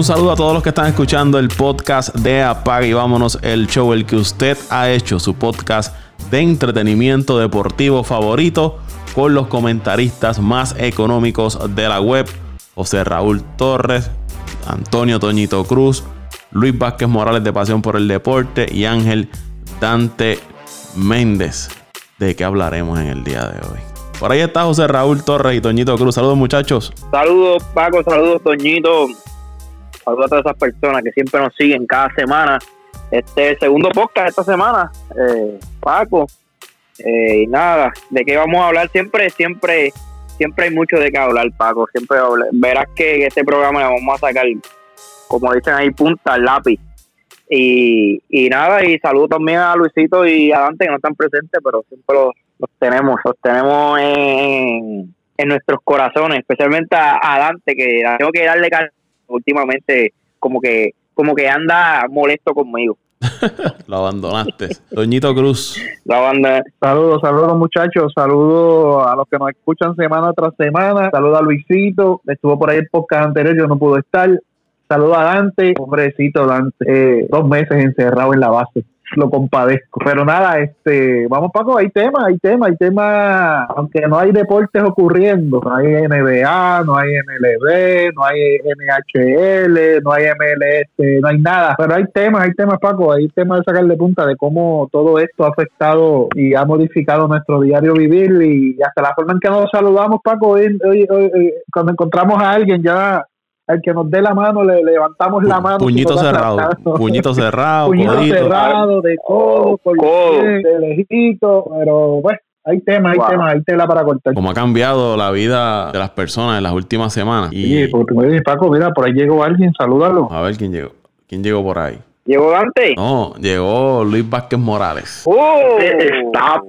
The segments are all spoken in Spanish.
Un saludo a todos los que están escuchando el podcast de Apaga y vámonos, el show, el que usted ha hecho, su podcast de entretenimiento deportivo favorito con los comentaristas más económicos de la web, José Raúl Torres, Antonio Toñito Cruz, Luis Vázquez Morales de Pasión por el Deporte y Ángel Dante Méndez. ¿De qué hablaremos en el día de hoy? Por ahí está José Raúl Torres y Toñito Cruz. Saludos muchachos. Saludos Paco, saludos Toñito. Saludos a todas esas personas que siempre nos siguen cada semana. Este segundo podcast esta semana, eh, Paco. Eh, y nada, ¿de qué vamos a hablar? Siempre, siempre, siempre hay mucho de qué hablar, Paco. Siempre verás que este programa vamos a sacar, como dicen ahí, punta al lápiz. Y, y nada, y saludo también a Luisito y a Dante que no están presentes, pero siempre los, tenemos, los tenemos en, en nuestros corazones, especialmente a, Dante, que tengo que darle calma últimamente, como que, como que anda molesto conmigo. lo abandonaste. Doñito Cruz. Lo abandoné. Saludos, saludos muchachos, saludos a los que nos escuchan semana tras semana. Saludos a Luisito, estuvo por ahí el podcast anterior, yo no pude estar. Saludos a Dante, pobrecito Dante, eh, dos meses encerrado en la base lo compadezco. Pero nada, este, vamos Paco, hay temas, hay temas, hay temas, aunque no hay deportes ocurriendo, no hay NBA, no hay MLB, no hay NHL, no hay MLS, no hay nada, pero hay temas, hay temas Paco, hay temas de sacarle punta de cómo todo esto ha afectado y ha modificado nuestro diario vivir y hasta la forma en que nos saludamos Paco, hoy, cuando encontramos a alguien ya al que nos dé la mano le levantamos la mano. Puñito cerrado, puñito cerrado, puñito cerrado, de codo, de lejito, pero bueno. Hay temas, hay temas, hay tela para cortar. Como ha cambiado la vida de las personas en las últimas semanas. Y... Sí, porque me dice, Paco, mira, por ahí llegó alguien, salúdalo. A ver quién llegó. ¿Quién llegó por ahí? ¿Llegó Dante? No, llegó Luis Vázquez Morales. ¡Oh! Está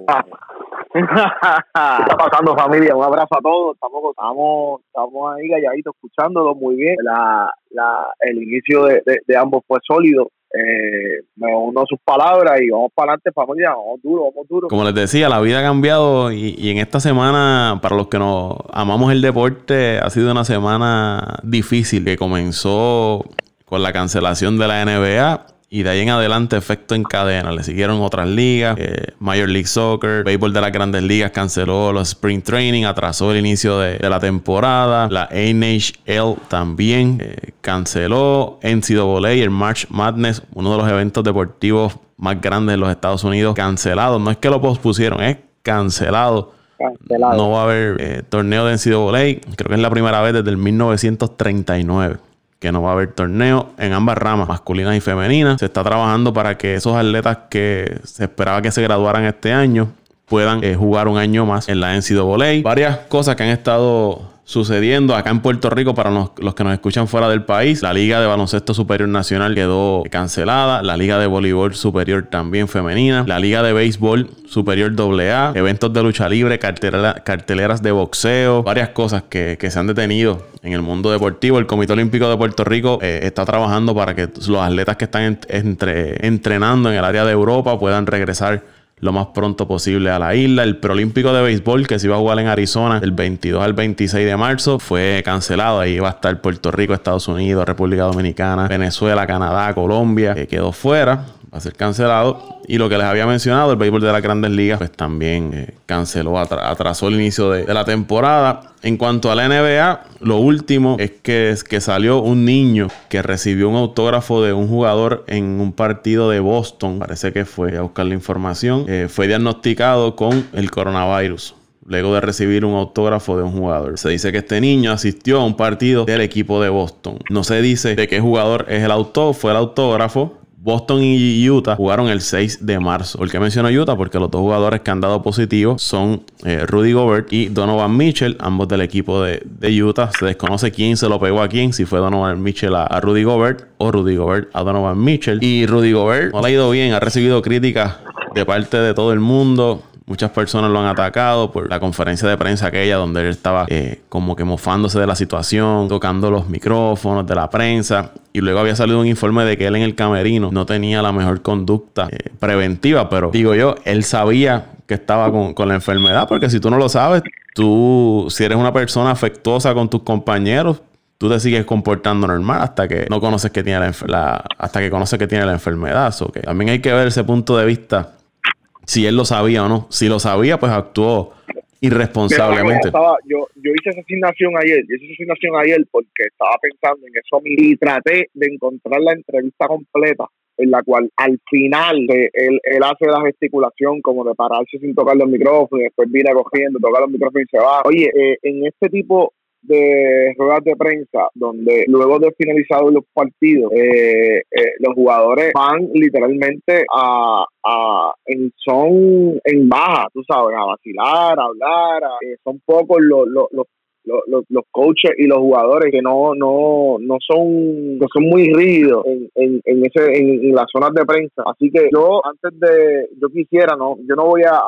¿Qué está pasando familia? Un abrazo a todos. Estamos, estamos, estamos ahí calladitos escuchándolo muy bien. La, la, el inicio de, de, ambos fue sólido. Eh, me uno sus palabras y vamos para adelante familia, vamos duro, vamos duro. Como les decía, la vida ha cambiado y, y en esta semana, para los que nos amamos el deporte, ha sido una semana difícil que comenzó con la cancelación de la NBA y de ahí en adelante, efecto en cadena. Le siguieron otras ligas, eh, Major League Soccer, béisbol de las grandes ligas canceló los Spring Training, atrasó el inicio de, la temporada. La NHL también eh, canceló. NCAA, el March Madness, uno de los eventos deportivos más grandes de los Estados Unidos, cancelado. No es que lo pospusieron, es cancelado. Cancelado. No va a haber eh, torneo de NCAA. Creo que es la primera vez desde el 1939 que no va a haber torneo en ambas ramas, masculinas y femeninas. Se está trabajando para que esos atletas que se esperaba que se graduaran este año puedan eh, jugar un año más en la NCAA. Varias cosas que han estado sucediendo acá en Puerto Rico para los, que nos escuchan fuera del país. La Liga de Baloncesto Superior Nacional quedó cancelada. La Liga de Voleibol Superior también femenina. La Liga de Béisbol Superior AA. Eventos de lucha libre, carteleras de boxeo. Varias cosas que, se han detenido en el mundo deportivo. El Comité Olímpico de Puerto Rico eh, está trabajando para que los atletas que están entre, entrenando en el área de Europa puedan regresar lo más pronto posible a la isla. El preolímpico de béisbol que se iba a jugar en Arizona del 22 al 26 de marzo fue cancelado. Ahí va a estar Puerto Rico, Estados Unidos, República Dominicana, Venezuela, Canadá, Colombia, que quedó fuera va a ser cancelado. Y lo que les había mencionado, el béisbol de las grandes ligas, pues también eh, canceló, atrasó el inicio de, la temporada. En cuanto a la NBA, lo último es que, que salió un niño que recibió un autógrafo de un jugador en un partido de Boston. Parece que fue a buscar la información. Eh, fue diagnosticado con el coronavirus luego de recibir un autógrafo de un jugador. Se dice que este niño asistió a un partido del equipo de Boston. No se dice de qué jugador es el autor, fue el autógrafo. Boston y Utah jugaron el 6 de marzo. ¿Por qué menciono Utah? Porque los dos jugadores que han dado positivos son eh, Rudy Gobert y Donovan Mitchell, ambos del equipo de, Utah. Se desconoce quién se lo pegó a quién, si fue Donovan Mitchell a, Rudy Gobert o Rudy Gobert a Donovan Mitchell. Y Rudy Gobert no le ha ido bien, ha recibido críticas de parte de todo el mundo. Muchas personas lo han atacado por la conferencia de prensa aquella donde él estaba eh, como que mofándose de la situación, tocando los micrófonos de la prensa. Y luego había salido un informe de que él en el camerino no tenía la mejor conducta eh, preventiva, pero digo yo, él sabía que estaba con, la enfermedad, porque si tú no lo sabes, tú, si eres una persona afectuosa con tus compañeros, tú te sigues comportando normal hasta que no conoces que tiene la, hasta que conoces que tiene la enfermedad. So que también hay que ver ese punto de vista si él lo sabía o no. Si lo sabía, pues actuó irresponsablemente. yo, hice esa asignación ayer, yo hice esa asignación ayer porque estaba pensando en eso y traté de encontrar la entrevista completa en la cual al final él, él hace la gesticulación como de pararse sin tocar los micrófonos y después viene cogiendo, toca los micrófonos y se va. Oye, eh, en este tipo de ruedas de prensa donde luego de finalizados los partidos eh, eh, los jugadores van literalmente a, a en son en baja tú sabes a vacilar a hablar eh, son pocos los, los, los los, los, coaches y los jugadores que no no no son no son muy rígidos en, en, en ese en, las zonas de prensa así que yo antes de yo quisiera no yo no voy a,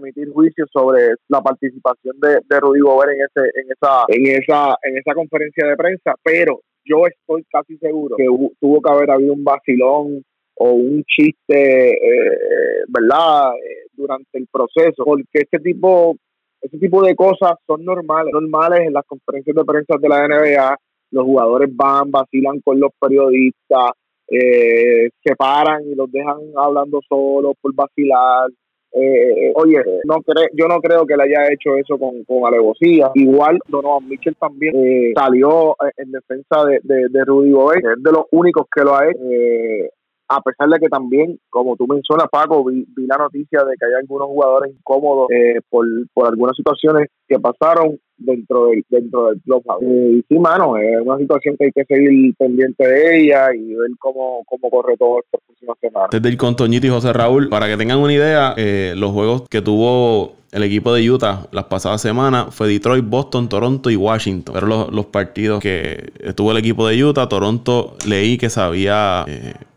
emitir juicios sobre la participación de, de Rudy Gobert en ese en esa en esa en esa conferencia de prensa pero yo estoy casi seguro que tuvo que haber habido un vacilón o un chiste, eh, ¿verdad? Eh, durante el proceso, porque este tipo ese tipo de cosas son normales, normales en las conferencias de prensa de la NBA. Los jugadores van, vacilan con los periodistas, eh, se paran y los dejan hablando solos por vacilar. Eh, oye, no cre yo no creo que le haya hecho eso con, con alevosía. Igual Donovan Mitchell también eh, salió en defensa de, de, Rudy Gobert, es de los únicos que lo ha hecho. Eh, a pesar de que también, como tú mencionas, Paco, vi, la noticia de que hay algunos jugadores incómodos eh, por, por algunas situaciones que pasaron dentro del dentro del clubhouse. Eh, y sí, mano, es una situación que hay que seguir pendiente de ella y ver cómo, cómo corre todo esta próxima semana. Desde el con y José Raúl, para que tengan una idea, eh, los juegos que tuvo el equipo de Utah las pasadas semanas fue Detroit, Boston, Toronto y Washington. Pero los, los partidos que tuvo el equipo de Utah, Toronto leí que sabía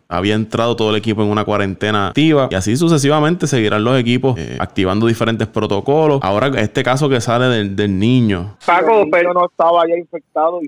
había entrado todo el equipo en una cuarentena activa y así sucesivamente seguirán los equipos eh, activando diferentes protocolos. Ahora este caso que sale del, del niño. Paco, pero no estaba ya infectado.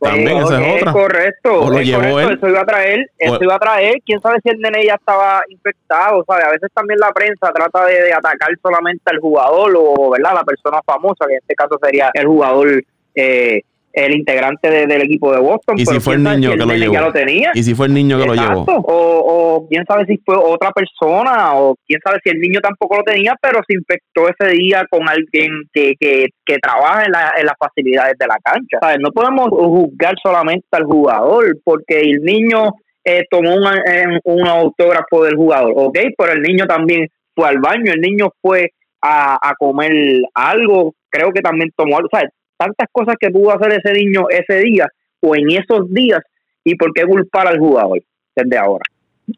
También esa es otra. correcto. lo llevó Él. Eso iba a traer, eso iba a traer. Quién sabe si el nene ya estaba infectado, ¿sabe? A veces también la prensa trata de, atacar solamente al jugador o, ¿verdad? La persona famosa, que en este caso sería el jugador eh, el integrante del equipo de Boston. ¿Y si fue el niño que lo llevó? Ya lo tenía. ¿Y si fue el niño que lo llevó? O, quién sabe si fue otra persona, o quién sabe si el niño tampoco lo tenía, pero se infectó ese día con alguien que, que, que trabaja en, la, en las facilidades de la cancha. No podemos juzgar solamente al jugador, porque el niño eh, tomó un, un autógrafo del jugador, ¿ok? Pero el niño también fue al baño, el niño fue a, a comer algo, creo que también tomó algo, ¿sabes? Tantas cosas que pudo hacer ese niño ese día o en esos días y por qué culpar al jugador desde ahora.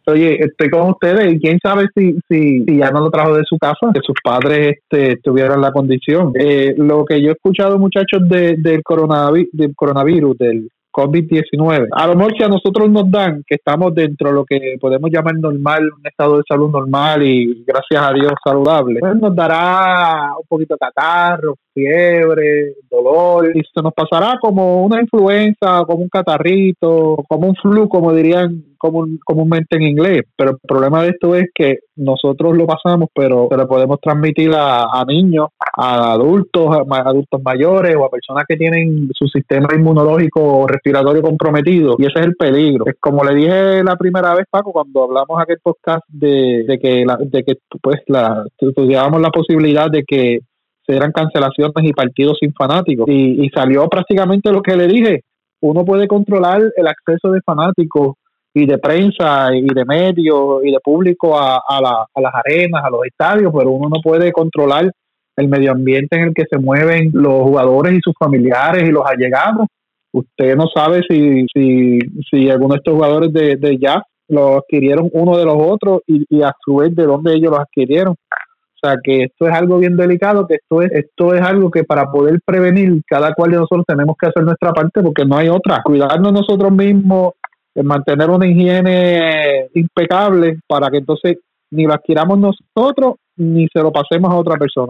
Oye, estoy con ustedes y quién sabe si, si, ya no lo trajo de su casa, que sus padres este, tuvieran la condición. Eh, lo que yo he escuchado, muchachos, de, del, coronavirus, del coronavirus, del COVID-19. A lo mejor si a nosotros nos dan que estamos dentro de lo que podemos llamar normal, un estado de salud normal y gracias a Dios saludable, pues nos dará un poquito de catarro, fiebre, dolor, y se nos pasará como una influenza, como un catarrito, como un flu, como dirían comúnmente en inglés. Pero el problema de esto es que nosotros lo pasamos, pero se lo podemos transmitir a, niños, a adultos, a, adultos mayores o a personas que tienen su sistema inmunológico o respiratorio comprometido. Y ese es el peligro. Es como le dije la primera vez, Paco, cuando hablamos aquel podcast de, que, la, de que pues la, estudiábamos la posibilidad de que eran cancelaciones y partidos sin fanáticos. Y, salió prácticamente lo que le dije. Uno puede controlar el acceso de fanáticos y de prensa y de medios y de público a, a, las arenas, a los estadios, pero uno no puede controlar el medio ambiente en el que se mueven los jugadores y sus familiares y los allegados. Usted no sabe si, si, si algunos de estos jugadores de, de jazz lo adquirieron uno de los otros y, y a su vez de dónde ellos los adquirieron. O sea que esto es algo bien delicado, que esto es, esto es algo que para poder prevenir, cada cual de nosotros tenemos que hacer nuestra parte porque no hay otra. Cuidarnos nosotros mismos, eh, mantener una higiene impecable para que entonces ni lo adquiramos nosotros ni se lo pasemos a otra persona.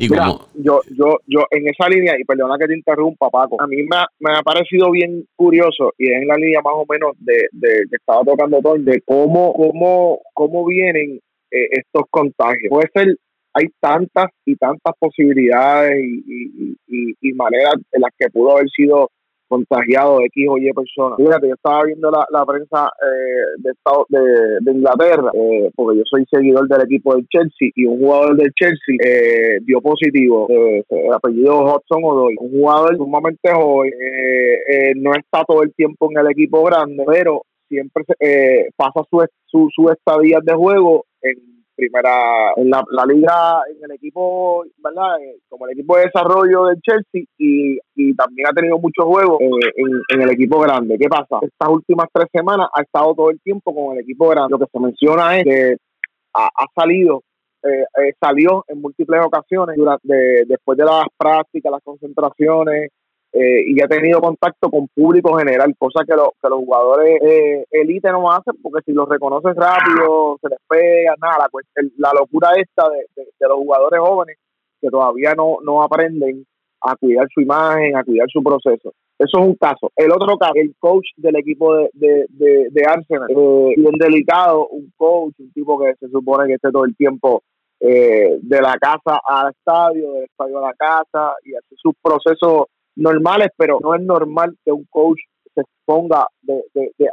yo, yo, yo en esa línea, y perdona que te interrumpa, Paco, a mí me ha, me ha parecido bien curioso y es en la línea más o menos de, de que estaba tocando todo, de cómo, cómo, cómo vienen eh, estos contagios. Puede ser hay tantas y tantas posibilidades y, y, maneras en las que pudo haber sido contagiado X o Y personas. Fíjate, yo estaba viendo la, la prensa eh, de, Estado, de, Inglaterra, eh, porque yo soy seguidor del equipo del Chelsea, y un jugador del Chelsea eh, dio positivo, eh, apellido Hudson Odoi, un jugador sumamente joven, no está todo el tiempo en el equipo grande, pero siempre pasa su, su, su estadía de juego en primera en la, liga en el equipo verdad eh, como el equipo de desarrollo del Chelsea y, y también ha tenido muchos juegos eh, en, el equipo grande. Qué pasa estas últimas tres semanas ha estado todo el tiempo con el equipo grande. Lo que se menciona es que ha, salido eh, salió en múltiples ocasiones durante, después de las prácticas las concentraciones eh, y ha tenido contacto con público general, cosa que, que los jugadores eh, elite no hacen porque si los reconoces rápido, se les pega, nada, la, la locura esta de, los jugadores jóvenes que todavía no, no aprenden a cuidar su imagen, a cuidar su proceso. Eso es un caso. El otro caso, el coach del equipo de, de, de, Arsenal, eh, bien delicado, un coach, un tipo que se supone que esté todo el tiempo eh, de la casa al estadio, del estadio a la casa y hace sus procesos normales, pero no es normal que un coach se exponga de,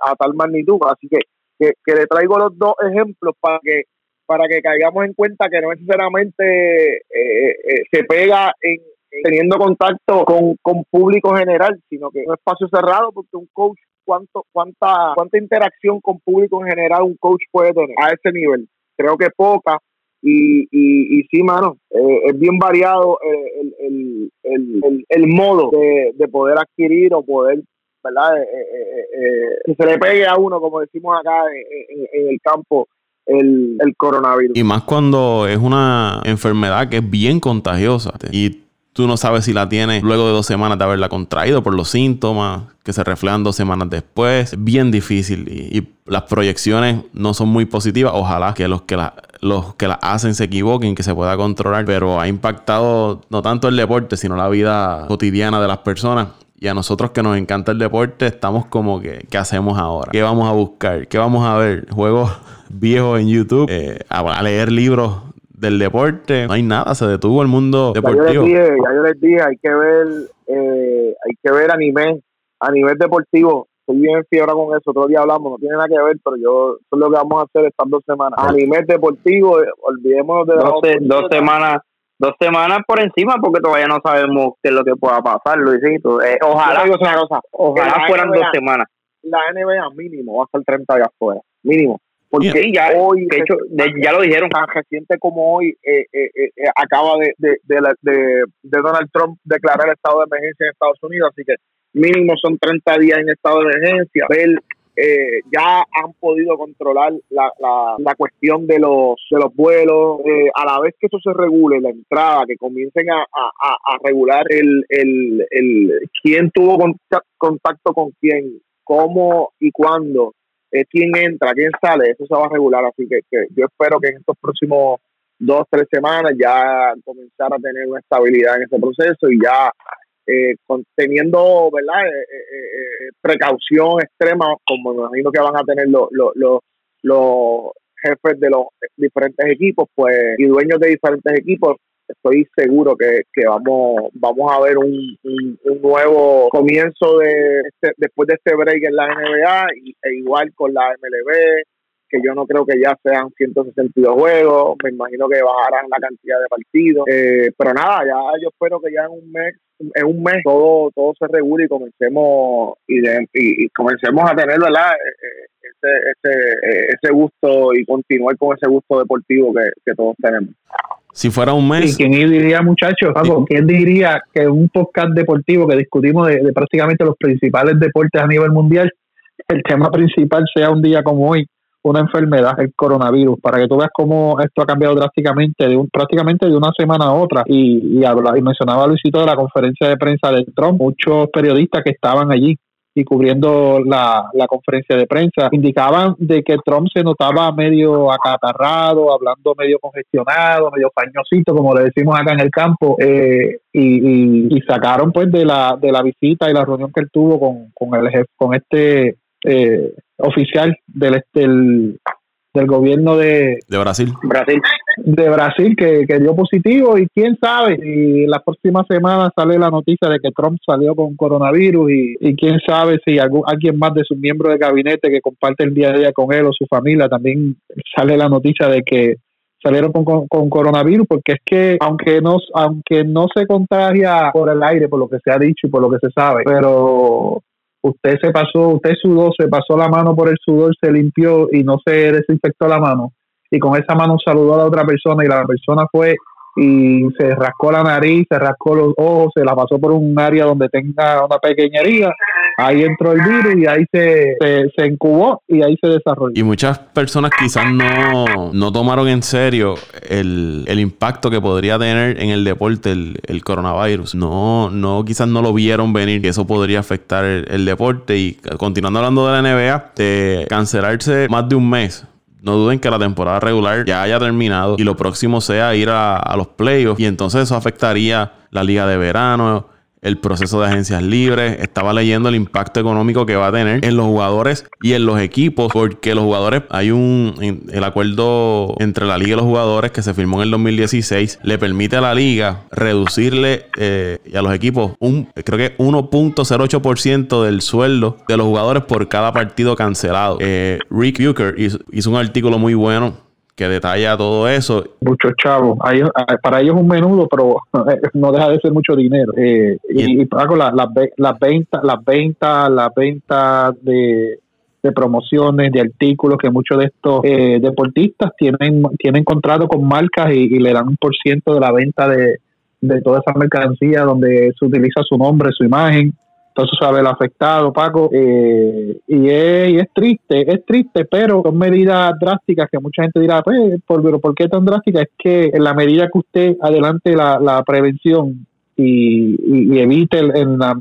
a tal magnitud. Así que, que, le traigo los dos ejemplos para que para que caigamos en cuenta que no necesariamente eh, eh, se pega en, teniendo contacto con, con público general, sino que es un espacio cerrado porque un coach cuánto cuánta cuánta interacción con público en general un coach puede tener a ese nivel. Creo que poca y, y, y sí, mano, eh, es bien variado el, el, el, el, modo de, de, poder adquirir o poder, ¿verdad? Eh, eh, que se le pegue a uno, como decimos acá en, el campo, el, el, coronavirus. Y más cuando es una enfermedad que es bien contagiosa y tú no sabes si la tienes luego de dos semanas de haberla contraído por los síntomas que se reflejan dos semanas después. Es bien difícil y, las proyecciones no son muy positivas. Ojalá que los que la, los que la hacen se equivoquen, que se pueda controlar, pero ha impactado no tanto el deporte, sino la vida cotidiana de las personas. Y a nosotros que nos encanta el deporte, estamos como que, ¿qué hacemos ahora? ¿Qué vamos a buscar? ¿Qué vamos a ver? Juegos viejos en YouTube, eh, a leer libros del deporte, no hay nada, se detuvo el mundo deportivo. Ya yo les dije, hay que ver, eh, hay que ver anime a nivel deportivo. Estoy bien fiebre con eso, otro día hablamos, no tiene nada que ver, pero yo, eso es lo que vamos a hacer estas dos semanas. A nivel deportivo, eh, olvidémonos de dos, dos semanas dos semanas por encima porque todavía no sabemos qué es lo que pueda pasar, Luisito. Eh, ojalá, ojalá fueran dos semanas. La NBA mínimo va a estar 30 días afuera, mínimo. Porque ya hoy, de hecho, ya lo dijeron. Tan reciente como hoy, eh, eh, eh, acaba de, de, de, Donald Trump declarar estado de emergencia en Estados Unidos, así que mínimo son 30 días en estado de emergencia. Él, ya han podido controlar la, la, cuestión de los de los vuelos a la vez que eso se regule la entrada que comiencen a, a, regular el, el, el quién tuvo contacto con quién cómo y cuándo quién entra, quién sale, eso se va a regular. Así que, yo espero que en estos próximos dos, tres semanas ya comenzar a tener una estabilidad en ese proceso y ya eh, teniendo ¿verdad? Eh, eh, precaución extrema, como me imagino que van a tener los, los, los jefes de los diferentes equipos pues y dueños de diferentes equipos estoy seguro que, vamos vamos a ver un, un, nuevo comienzo de este, después de este break en la NBA y, e igual con la MLB que yo no creo que ya sean 162 juegos, me imagino que bajarán la cantidad de partidos, eh, pero nada, ya yo espero que ya en un mes, en un mes todo todo se regule y comencemos y, y, comencemos a tener ¿verdad? Eh, eh, ese, ese, ese gusto y continuar con ese gusto deportivo que, que todos tenemos. Si fuera un mes. ¿Y quién diría, muchachos? ¿Quién diría que un podcast deportivo que discutimos de, prácticamente los principales deportes a nivel mundial, el tema principal sea un día como hoy, una enfermedad, el coronavirus, para que tú veas cómo esto ha cambiado drásticamente de un, prácticamente de una semana a otra. Y, y, y mencionaba Luisito de la conferencia de prensa de Trump, muchos periodistas que estaban allí y cubriendo la, conferencia de prensa, indicaban de que Trump se notaba medio acatarrado, hablando medio congestionado, medio pañosito, como le decimos acá en el campo, eh, y, sacaron pues de la, de la visita y la reunión que él tuvo con, con, el, con este eh, oficial del, del, del gobierno de, de Brasil. Brasil. De Brasil que, que dio positivo y quién sabe si la próxima semana sale la noticia de que Trump salió con coronavirus y, y quién sabe si algún, alguien más de sus miembros de gabinete que comparte el día a día con él o su familia también sale la noticia de que salieron con, con, coronavirus porque es que aunque no aunque no se contagia por el aire por lo que se ha dicho y por lo que se sabe pero usted se pasó usted sudó se pasó la mano por el sudor se limpió y no se desinfectó la mano. Y con esa mano saludó a la otra persona y la persona fue y se rascó la nariz, se rascó los ojos, se la pasó por un área donde tenga una pequeña herida, ahí entró el virus y ahí se, se, incubó y ahí se desarrolló. Y muchas personas quizás no, no tomaron en serio el, el, impacto que podría tener en el deporte el, el, coronavirus. No, no, quizás no lo vieron venir, que eso podría afectar el, el deporte. Y continuando hablando de la NBA, de cancelarse más de un mes no duden que la temporada regular ya haya terminado y lo próximo sea ir a, a los playoffs y entonces eso afectaría la liga de verano, el proceso de agencias libres, estaba leyendo el impacto económico que va a tener en los jugadores y en los equipos, porque los jugadores, hay un, el acuerdo entre la liga y los jugadores que se firmó en el 2016, le permite a la liga reducirle eh, a los equipos un, creo que 1.08% del sueldo de los jugadores por cada partido cancelado. Eh, Rick Bucher hizo un artículo muy bueno que detalla todo eso. Muchos chavos. para ellos es un menudo, pero no deja de ser mucho dinero. Eh, y, pago las ventas, las ventas, las ventas de, promociones, de artículos que muchos de estos eh, deportistas tienen tienen contrato con marcas y, le dan un por ciento de la venta de, de toda esa mercancía donde se utiliza su nombre, su imagen entonces sabe el afectado, Paco, eh, y, es, triste, es triste, pero son medidas drásticas que mucha gente dirá, pues, ¿por, ¿por qué tan drásticas? Es que en la medida que usted adelante la, la prevención y, evite en la,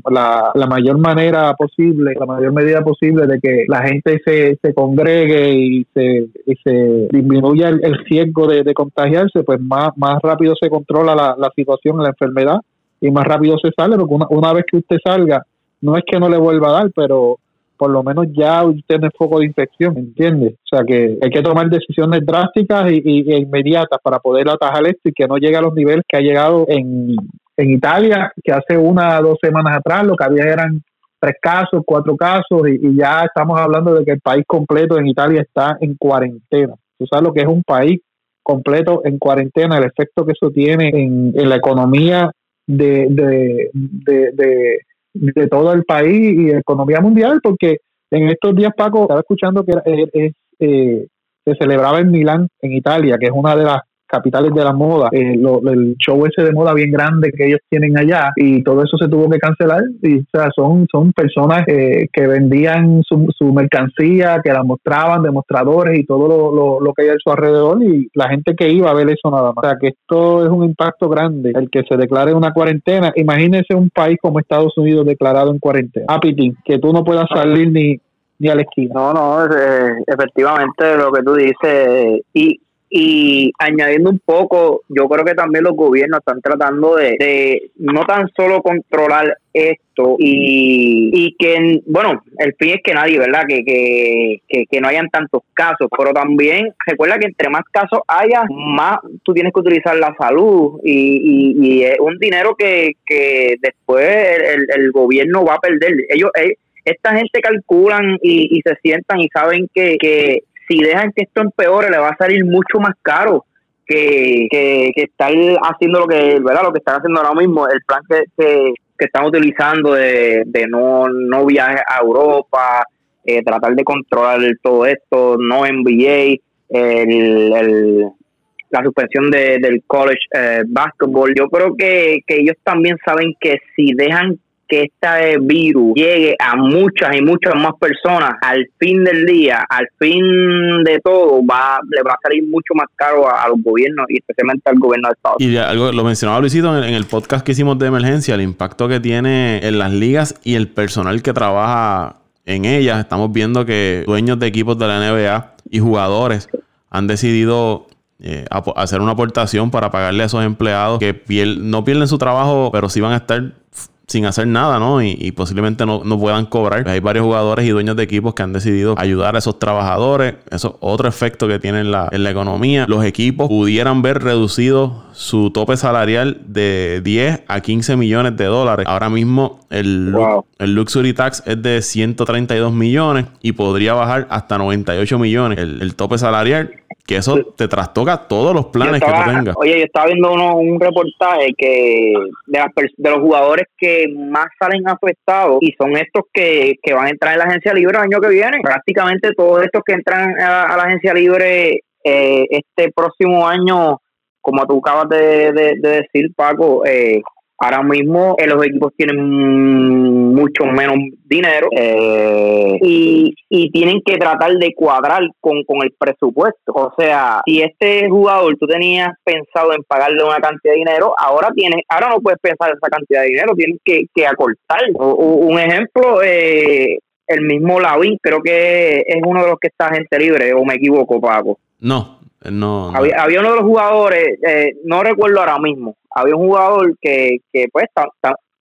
la, mayor manera posible, la mayor medida posible de que la gente se, se congregue y se, y se disminuya el, riesgo de, contagiarse, pues más, más rápido se controla la, la situación, la enfermedad y más rápido se sale, porque una, una vez que usted salga, no es que no le vuelva a dar, pero por lo menos ya usted tiene foco de infección, ¿entiende? O sea que hay que tomar decisiones drásticas y, e inmediatas para poder atajar esto y que no llegue a los niveles que ha llegado en, en Italia, que hace una o dos semanas atrás lo que había eran tres casos, cuatro casos y, ya estamos hablando de que el país completo en Italia está en cuarentena. Tú sabes lo que es un país completo en cuarentena, el efecto que eso tiene en, en la economía de de todo el país y economía mundial, porque en estos días, Paco, estaba escuchando que eh, se celebraba en Milán, en Italia, que es una de las capitales de la moda, eh, el show ese de moda bien grande que ellos tienen allá y todo eso se tuvo que cancelar y o sea, son, son personas eh, que vendían su, su, mercancía, que la mostraban, demostradores y todo lo, lo, que hay a su alrededor y la gente que iba a ver eso nada más. O sea que esto es un impacto grande, el que se declare una cuarentena. Imagínese un país como Estados Unidos declarado en cuarentena. Apitín, que tú no puedas salir ni, ni a la esquina. No, no, eh, efectivamente lo que tú dices. Y y añadiendo un poco, yo creo que también los gobiernos están tratando de, no tan solo controlar esto y, y, que, bueno, el fin es que nadie, ¿verdad? Que, que, que, no hayan tantos casos, pero también recuerda que entre más casos haya, más tú tienes que utilizar la salud y, y, es un dinero que, que después el, el, gobierno va a perder. Ellos, eh, esta gente calculan y, y se sientan y saben que, que si dejan que esto empeore, le va a salir mucho más caro que, que, estar haciendo lo que, ¿verdad? Lo que están haciendo ahora mismo, el plan que, que, están utilizando de, de no, no viajes a Europa, eh, tratar de controlar todo esto, no NBA, el, el, la suspensión de, del college eh, basketball. Yo creo que, que ellos también saben que si dejan que este virus llegue a muchas y muchas más personas al fin del día, al fin de todo, va le va a salir mucho más caro a, los gobiernos y especialmente al gobierno de Estados Unidos. Y algo lo mencionaba Luisito en, el podcast que hicimos de emergencia, el impacto que tiene en las ligas y el personal que trabaja en ellas. Estamos viendo que dueños de equipos de la NBA y jugadores han decidido eh, hacer una aportación para pagarle a esos empleados que no pierden su trabajo, pero sí van a estar sin hacer nada, ¿no? Y, posiblemente no, puedan cobrar. Hay varios jugadores y dueños de equipos que han decidido ayudar a esos trabajadores. Eso es otro efecto que tiene en la, en la economía. Los equipos pudieran ver reducido su tope salarial de 10 a 15 millones de dólares. Ahora mismo el, el Luxury Tax es de 132 millones y podría bajar hasta 98 millones el, el tope salarial que eso te trastoca todos los planes que tú tengas. Oye, yo estaba viendo uno, un reportaje que de, de, los jugadores que más salen afectados y son estos que, van a entrar en la agencia libre el año que viene. Prácticamente todos estos que entran a, la agencia libre eh, este próximo año, como tú acabas de, de decir, Paco, eh, Ahora mismo eh, los equipos tienen mucho menos dinero eh, y, tienen que tratar de cuadrar con, el presupuesto. O sea, si este jugador tú tenías pensado en pagarle una cantidad de dinero, ahora tienes, ahora no puedes pensar esa cantidad de dinero, tienes que, que acortar. un ejemplo, eh, el mismo Lavin, creo que es uno de los que está gente libre, o me equivoco, Paco. No, no. Había, había uno de los jugadores, no recuerdo ahora mismo, había un jugador que, que pues,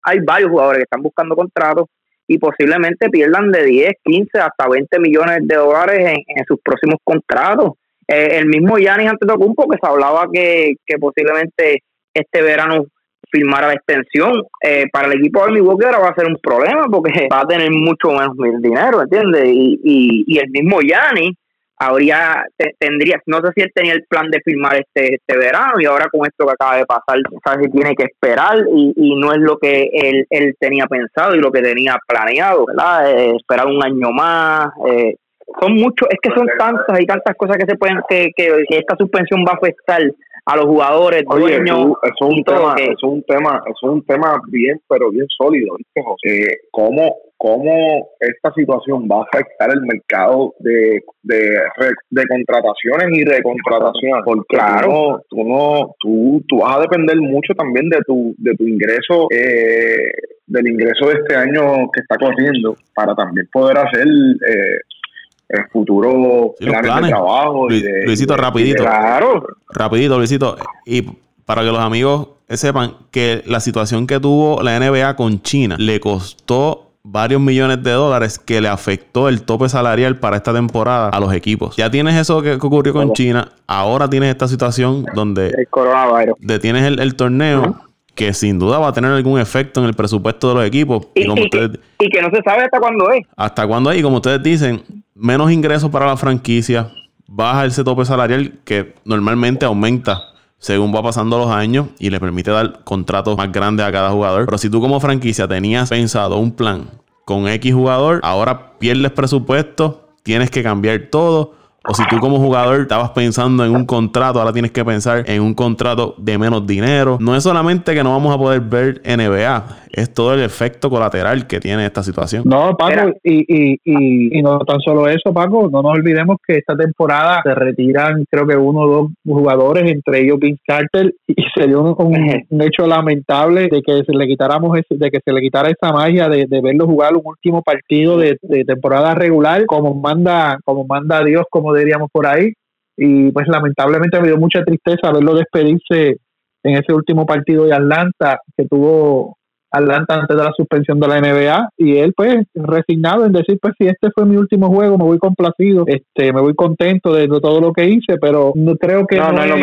hay varios jugadores que están buscando contratos y posiblemente pierdan de 10, 15 hasta 20 millones de dólares en, sus próximos contratos. Eh, el mismo Yanis Antetokounmpo que se hablaba que, que posiblemente este verano firmara la extensión eh, para el equipo de Milwaukee ahora va a ser un problema porque va a tener mucho menos dinero, ¿entiendes? Y, y, y el mismo Yanis habría tendría no sé si él tenía el plan de firmar este, este verano y ahora con esto que acaba de pasar sabe si tiene que esperar y, y no es lo que él, él tenía pensado y lo que tenía planeado verdad eh, esperar un año más eh, son muchos es que son tantas y tantas cosas que se pueden que, que, esta suspensión va a afectar a los jugadores dueños eso, es un tema eso es un tema es un tema bien pero bien sólido ¿viste, José? cómo cómo esta situación va a afectar el mercado de, de, contrataciones y recontrataciones. Porque claro. tú, no, tú, tú vas a depender mucho también de tu, de tu ingreso, eh, del ingreso de este año que está corriendo, para también poder hacer eh, el futuro planes, de trabajo. Luisito, rapidito. claro. Rapidito, Luisito. Y para que los amigos sepan que la situación que tuvo la NBA con China le costó varios millones de dólares que le afectó el tope salarial para esta temporada a los equipos. Ya tienes eso que, ocurrió con China, ahora tienes esta situación donde detienes el, torneo. Que sin duda va a tener algún efecto en el presupuesto de los equipos. Y, que, no se sabe hasta cuándo es. Hasta cuándo es. Y como ustedes dicen, menos ingresos para la franquicia, baja ese tope salarial que normalmente aumenta según va pasando los años y le permite dar contratos más grandes a cada jugador. Pero si tú como franquicia tenías pensado un plan con X jugador, ahora pierdes presupuesto, tienes que cambiar todo o si tú como jugador estabas pensando en un contrato, ahora tienes que pensar en un contrato de menos dinero. No es solamente que no vamos a poder ver NBA, es todo el efecto colateral que tiene esta situación. No, Paco, y, y, y, no tan solo eso, Paco, no nos olvidemos que esta temporada se retiran creo que uno o dos jugadores, entre ellos Vince Carter, y sería un, un, hecho lamentable de que se le quitáramos ese, de que se le quitara esa magia de, de verlo jugar un último partido de, de temporada regular como manda, como manda Dios, como diríamos por ahí. Y pues lamentablemente me dio mucha tristeza verlo despedirse en ese último partido de Atlanta que tuvo Atlanta antes de la suspensión de la NBA y él pues resignado en decir pues si este fue mi último juego me voy complacido este me voy contento de, todo lo que hice pero no creo que no, es, lo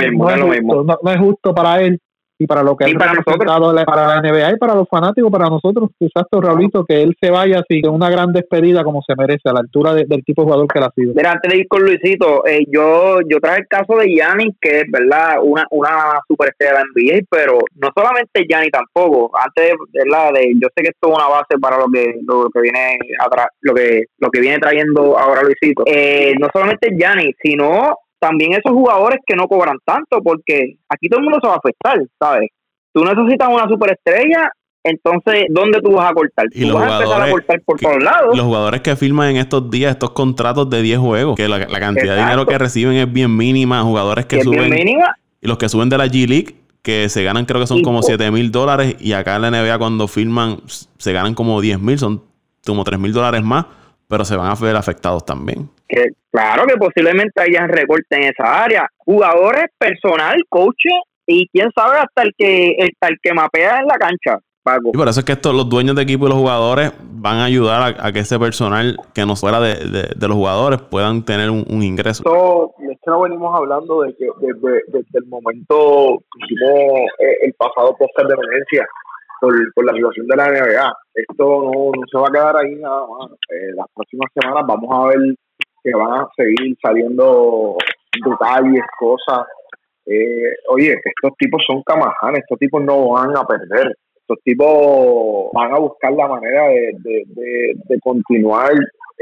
mismo, no es justo para él y para lo que ha para para la NBA y para los fanáticos, para nosotros, exacto, Raulito, que él se vaya así, de una gran despedida como se merece, a la altura del tipo de jugador que él ha sido. Mira, antes de ir con Luisito, eh, yo, yo traje el caso de Yanni, que es verdad, una, una superestrella de la NBA, pero no solamente Yanni tampoco, antes ¿verdad? de, yo sé que esto es una base para lo que, lo que viene atrás, lo que, lo que viene trayendo ahora Luisito, eh, no solamente Yanni, sino también esos jugadores que no cobran tanto, porque aquí todo el mundo se va a afectar, ¿sabes? Tú necesitas una superestrella, entonces, ¿dónde tú vas a cortar? Y tú vas a empezar a cortar por todos lados. Los jugadores que firman en estos días estos contratos de 10 juegos, que la, cantidad de dinero que reciben es bien mínima, jugadores que suben... mínima. Y los que suben de la G-League, que se ganan creo que son como 7 mil dólares, y acá en la NBA cuando firman se ganan como 10 mil, son como 3 mil dólares más, pero se van a ver afectados también que claro que posiblemente hayan recorte en esa área. Jugadores, personal, coaches y quién sabe hasta el que hasta el que mapea en la cancha. Paco. Y por eso es que estos, los dueños de equipo y los jugadores van a ayudar a, que ese personal que no fuera de, de, los jugadores puedan tener un, ingreso. Esto, esto venimos hablando de que desde, el momento que hicimos eh, el pasado podcast de emergencia por, la situación de la NBA, esto no, se va a quedar ahí nada más. Eh, las próximas semanas vamos a ver que van a seguir saliendo detalles, cosas. Eh, oye, estos tipos son camajanes, estos tipos no van a perder, estos tipos van a buscar la manera de, de, de continuar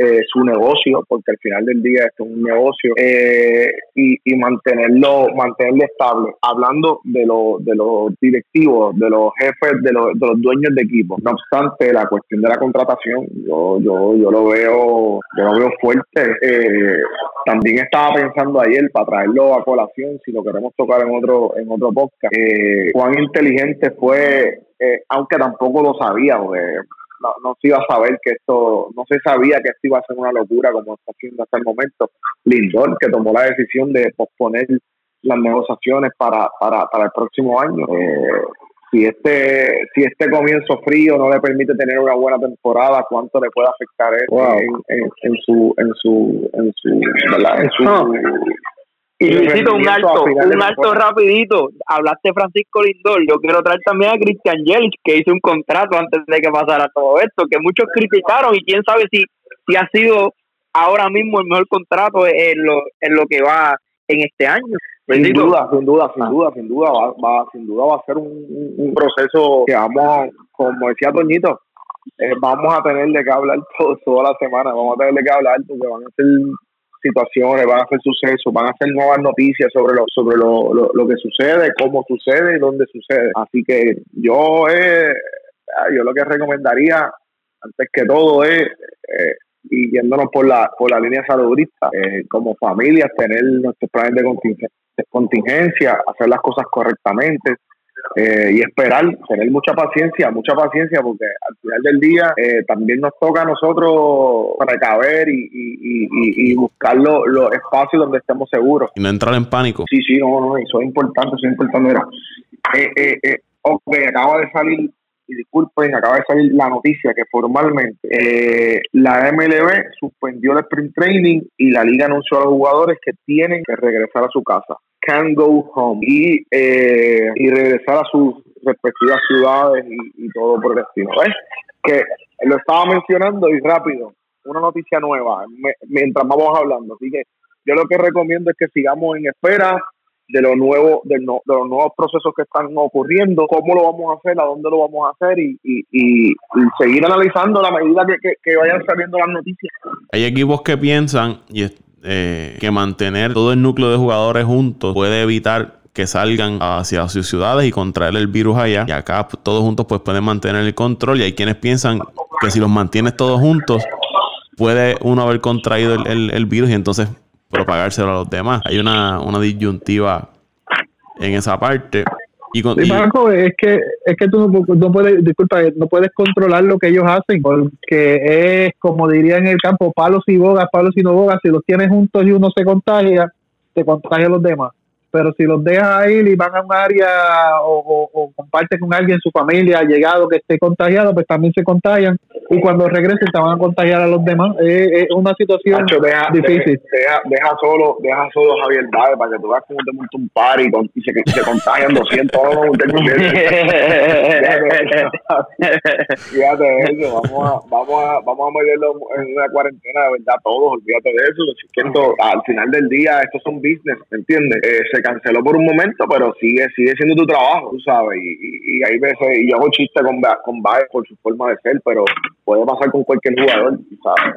eh, su negocio, porque al final del día esto es un negocio, eh, y, mantenerlo, mantenerlo estable. Hablando de, lo, de los directivos, de los jefes, de los, de los dueños de equipo. No obstante, la cuestión de la contratación, yo, yo, yo lo veo, yo lo veo fuerte. Eh, también estaba pensando ayer para traerlo a colación, si lo queremos tocar en otro, en otro podcast, cuán inteligente fue, aunque tampoco lo sabía, porque no, no se iba a saber que esto, no se sabía que esto iba a ser una locura como está haciendo hasta el momento. Lindor, que tomó la decisión de posponer las negociaciones para, para, para el próximo año. Eh, si este si este comienzo frío no le permite tener una buena temporada, ¿cuánto le puede afectar eso en, en, su en su en su, En su y necesito un alto, un alto rapidito. Hablaste Francisco Lindor. Yo quiero traer también a Christian Yelich, que hizo un contrato antes de que pasara todo esto, que muchos criticaron y quién sabe si, si ha sido ahora mismo el mejor contrato en lo, en lo que va en este año. Sin duda, sin duda, sin duda, sin duda, va, sin duda va a ser un, un, proceso que vamos, como decía Toñito, eh, vamos a tener de qué hablar todo, toda la semana, vamos a tener de qué hablar porque van a ser situaciones, van a ser sucesos, van a ser nuevas noticias sobre lo, sobre lo, lo, que sucede, cómo sucede y dónde sucede. Así que yo, eh, yo lo que recomendaría, antes que todo, es, eh, yéndonos por la, por la línea saludista, eh, como familias, tener nuestros planes de contingencia, hacer las cosas correctamente, eh, y esperar, tener mucha paciencia, mucha paciencia, porque al final del día eh, también nos toca a nosotros recaber y, y, y, buscar los, espacios donde estemos seguros. Y no entrar en pánico. Sí, sí, no, no, eso es importante, eso es importante. Mira, eh, eh, ok, acaba de salir, disculpen, acaba de salir la noticia que formalmente la MLB suspendió el sprint training y la liga anunció a los jugadores que tienen que regresar a su casa can go home y, eh, y regresar a sus respectivas ciudades y, todo por el destino. ¿Ves? Que lo estaba mencionando y rápido, una noticia nueva mientras vamos hablando. Así que yo lo que recomiendo es que sigamos en espera de lo nuevo, de, los nuevos procesos que están ocurriendo, cómo lo vamos a hacer, a dónde lo vamos a hacer y, seguir analizando la medida que, que, vayan saliendo las noticias. Hay equipos que piensan, y eh, que mantener todo el núcleo de jugadores juntos puede evitar que salgan hacia sus ciudades y contraer el virus allá. Y acá pues, todos juntos pues pueden mantener el control. Y hay quienes piensan que si los mantienes todos juntos, puede uno haber contraído el, virus y entonces propagárselo a los demás. Hay una, una disyuntiva en esa parte. Y, es que es que tú no, puedes, disculpa, no puedes controlar lo que ellos hacen, porque es como diría en el campo, palos y bogas, palos y no bogas, si los tienes juntos y uno se contagia, te contagia a los demás pero si los dejas ahí y van a un área o, o, comparten con alguien, su familia, llegado que esté contagiado, pues también se contagian y cuando regresen te van a contagiar a los demás. Es, una situación difícil. Deja, solo deja solo Javier Dave para que tú veas cómo te monta un par y, se, se, contagian 200 Fíjate eso, vamos a, vamos a, vamos a meterlo en una cuarentena de verdad todos, olvídate de eso. al final del día, estos son business, ¿me entiendes? Eh, canceló por un momento, pero sigue sigue siendo tu trabajo, tú sabes. Y, y, hay veces, y yo hago chiste con, con Baez por su forma de ser, pero puede pasar con cualquier jugador, sabes.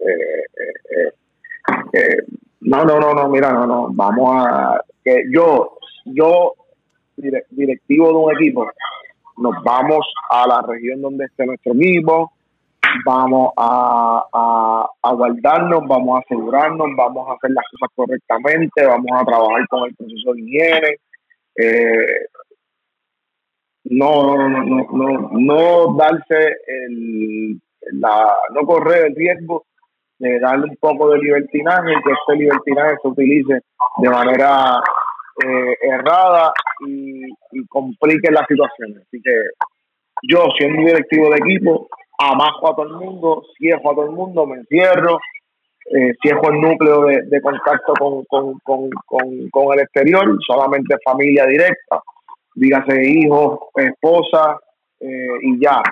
Eh, eh, eh, no, no, no, no, mira, no, no. Vamos a. que Yo, yo, directivo de un equipo, nos vamos a la región donde esté nuestro equipo vamos a, a, guardarnos, vamos a asegurarnos, vamos a hacer las cosas correctamente, vamos a trabajar con el proceso de higiene. Eh, no, no, no, no, no, darse el, la, no correr el riesgo de darle un poco de libertinaje y que este libertinaje se utilice de manera eh, errada y, complique la situación. Así que yo siendo directivo de equipo, amajo a todo el mundo, cierro a todo el mundo, me encierro, eh, cierro el núcleo de, contacto con, con, el exterior, solamente familia directa, dígase hijos, esposa eh, y ya.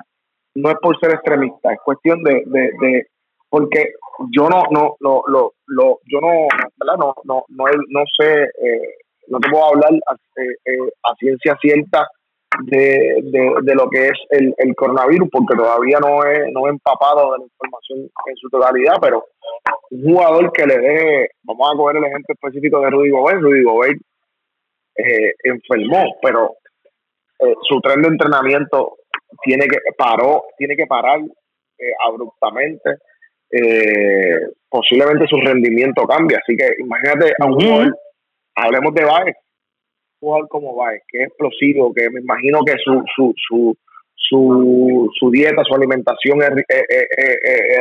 No es por ser extremista, es cuestión de, de, porque yo no, no, no, lo, lo, yo no, no, no, no, no sé, eh, no te puedo hablar a, a ciencia cierta de, de, lo que es el, el, coronavirus, porque todavía no he, no he empapado de la información en su totalidad, pero un jugador que le dé, vamos a coger el ejemplo específico de Rudy Gobert, Rudy Gobert eh, enfermó, pero eh, su tren de entrenamiento tiene que paró, tiene que parar eh, abruptamente, posiblemente su rendimiento cambie, así que imagínate a un jugador, hablemos de Baez, jugador como Baez, que es explosivo, que me imagino que su, su, su, su, su dieta, su alimentación es,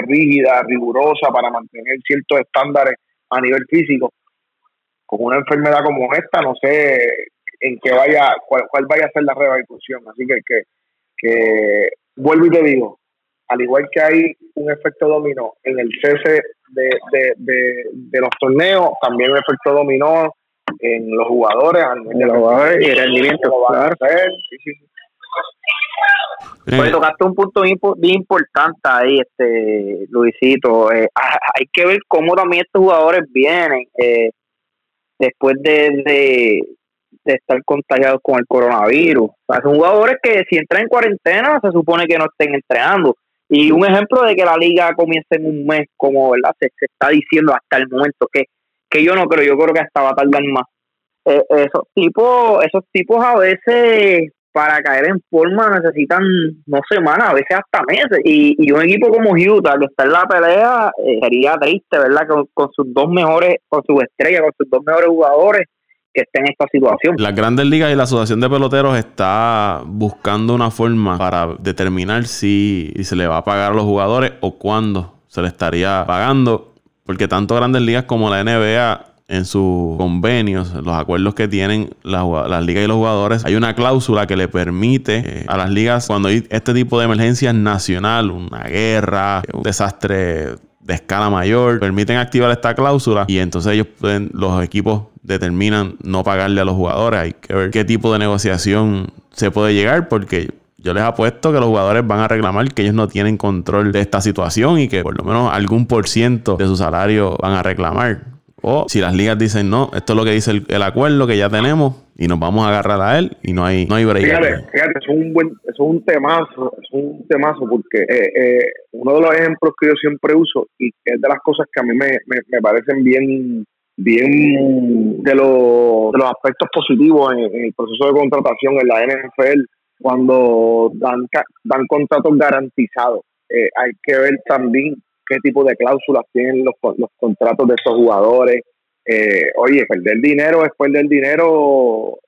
rígida, rigurosa para mantener ciertos estándares a nivel físico. Con una enfermedad como esta, no sé en qué vaya, cuál, vaya a ser la repercusión. Así que, que, que vuelvo y te digo, al igual que hay un efecto dominó en el cese de, de, de, de los torneos, también un efecto dominó en los jugadores, en los jugadores y el rendimiento. Claro. Sí, sí, sí. Pues tocaste un punto bien importante ahí, este Luisito. Eh, hay que ver cómo también estos jugadores vienen eh, después de, de, estar contagiados con el coronavirus. son jugadores que si entran en cuarentena se supone que no estén entrenando. Y un ejemplo de que la liga comience en un mes, como verdad se, se está diciendo hasta el momento, que que yo no creo, yo creo que hasta va a tardar más. Eh, esos tipos, esos tipos a veces para caer en forma necesitan no semanas, a veces hasta meses. Y, y un equipo como Utah, que está en la pelea, eh, sería triste, ¿verdad? Con, sus dos mejores, con sus estrellas, con sus dos mejores jugadores que estén en esta situación. Las grandes ligas y la Asociación de Peloteros está buscando una forma para determinar si se le va a pagar a los jugadores o cuándo se le estaría pagando porque tanto Grandes Ligas como la NBA en sus convenios, los acuerdos que tienen las, ligas y los jugadores, hay una cláusula que le permite eh, a las ligas, cuando hay este tipo de emergencias nacional, una guerra, un desastre de escala mayor, permiten activar esta cláusula y entonces ellos pueden, los equipos determinan no pagarle a los jugadores. Hay que ver qué tipo de negociación se puede llegar porque yo les apuesto que los jugadores van a reclamar que ellos no tienen control de esta situación y que por lo menos algún por ciento de su salario van a reclamar. O si las ligas dicen no, esto es lo que dice el, acuerdo que ya tenemos y nos vamos a agarrar a él y no hay, no hay break. Fíjate, fíjate, es un buen, es un temazo, es un temazo porque eh, eh, uno de los ejemplos que yo siempre uso y es de las cosas que a mí me, me, parecen bien, bien de, los, de los aspectos positivos en, en el proceso de contratación en la NFL cuando dan, dan contratos garantizados. Eh, hay que ver también qué tipo de cláusulas tienen los, los contratos de esos jugadores. Eh, oye, perder dinero es perder dinero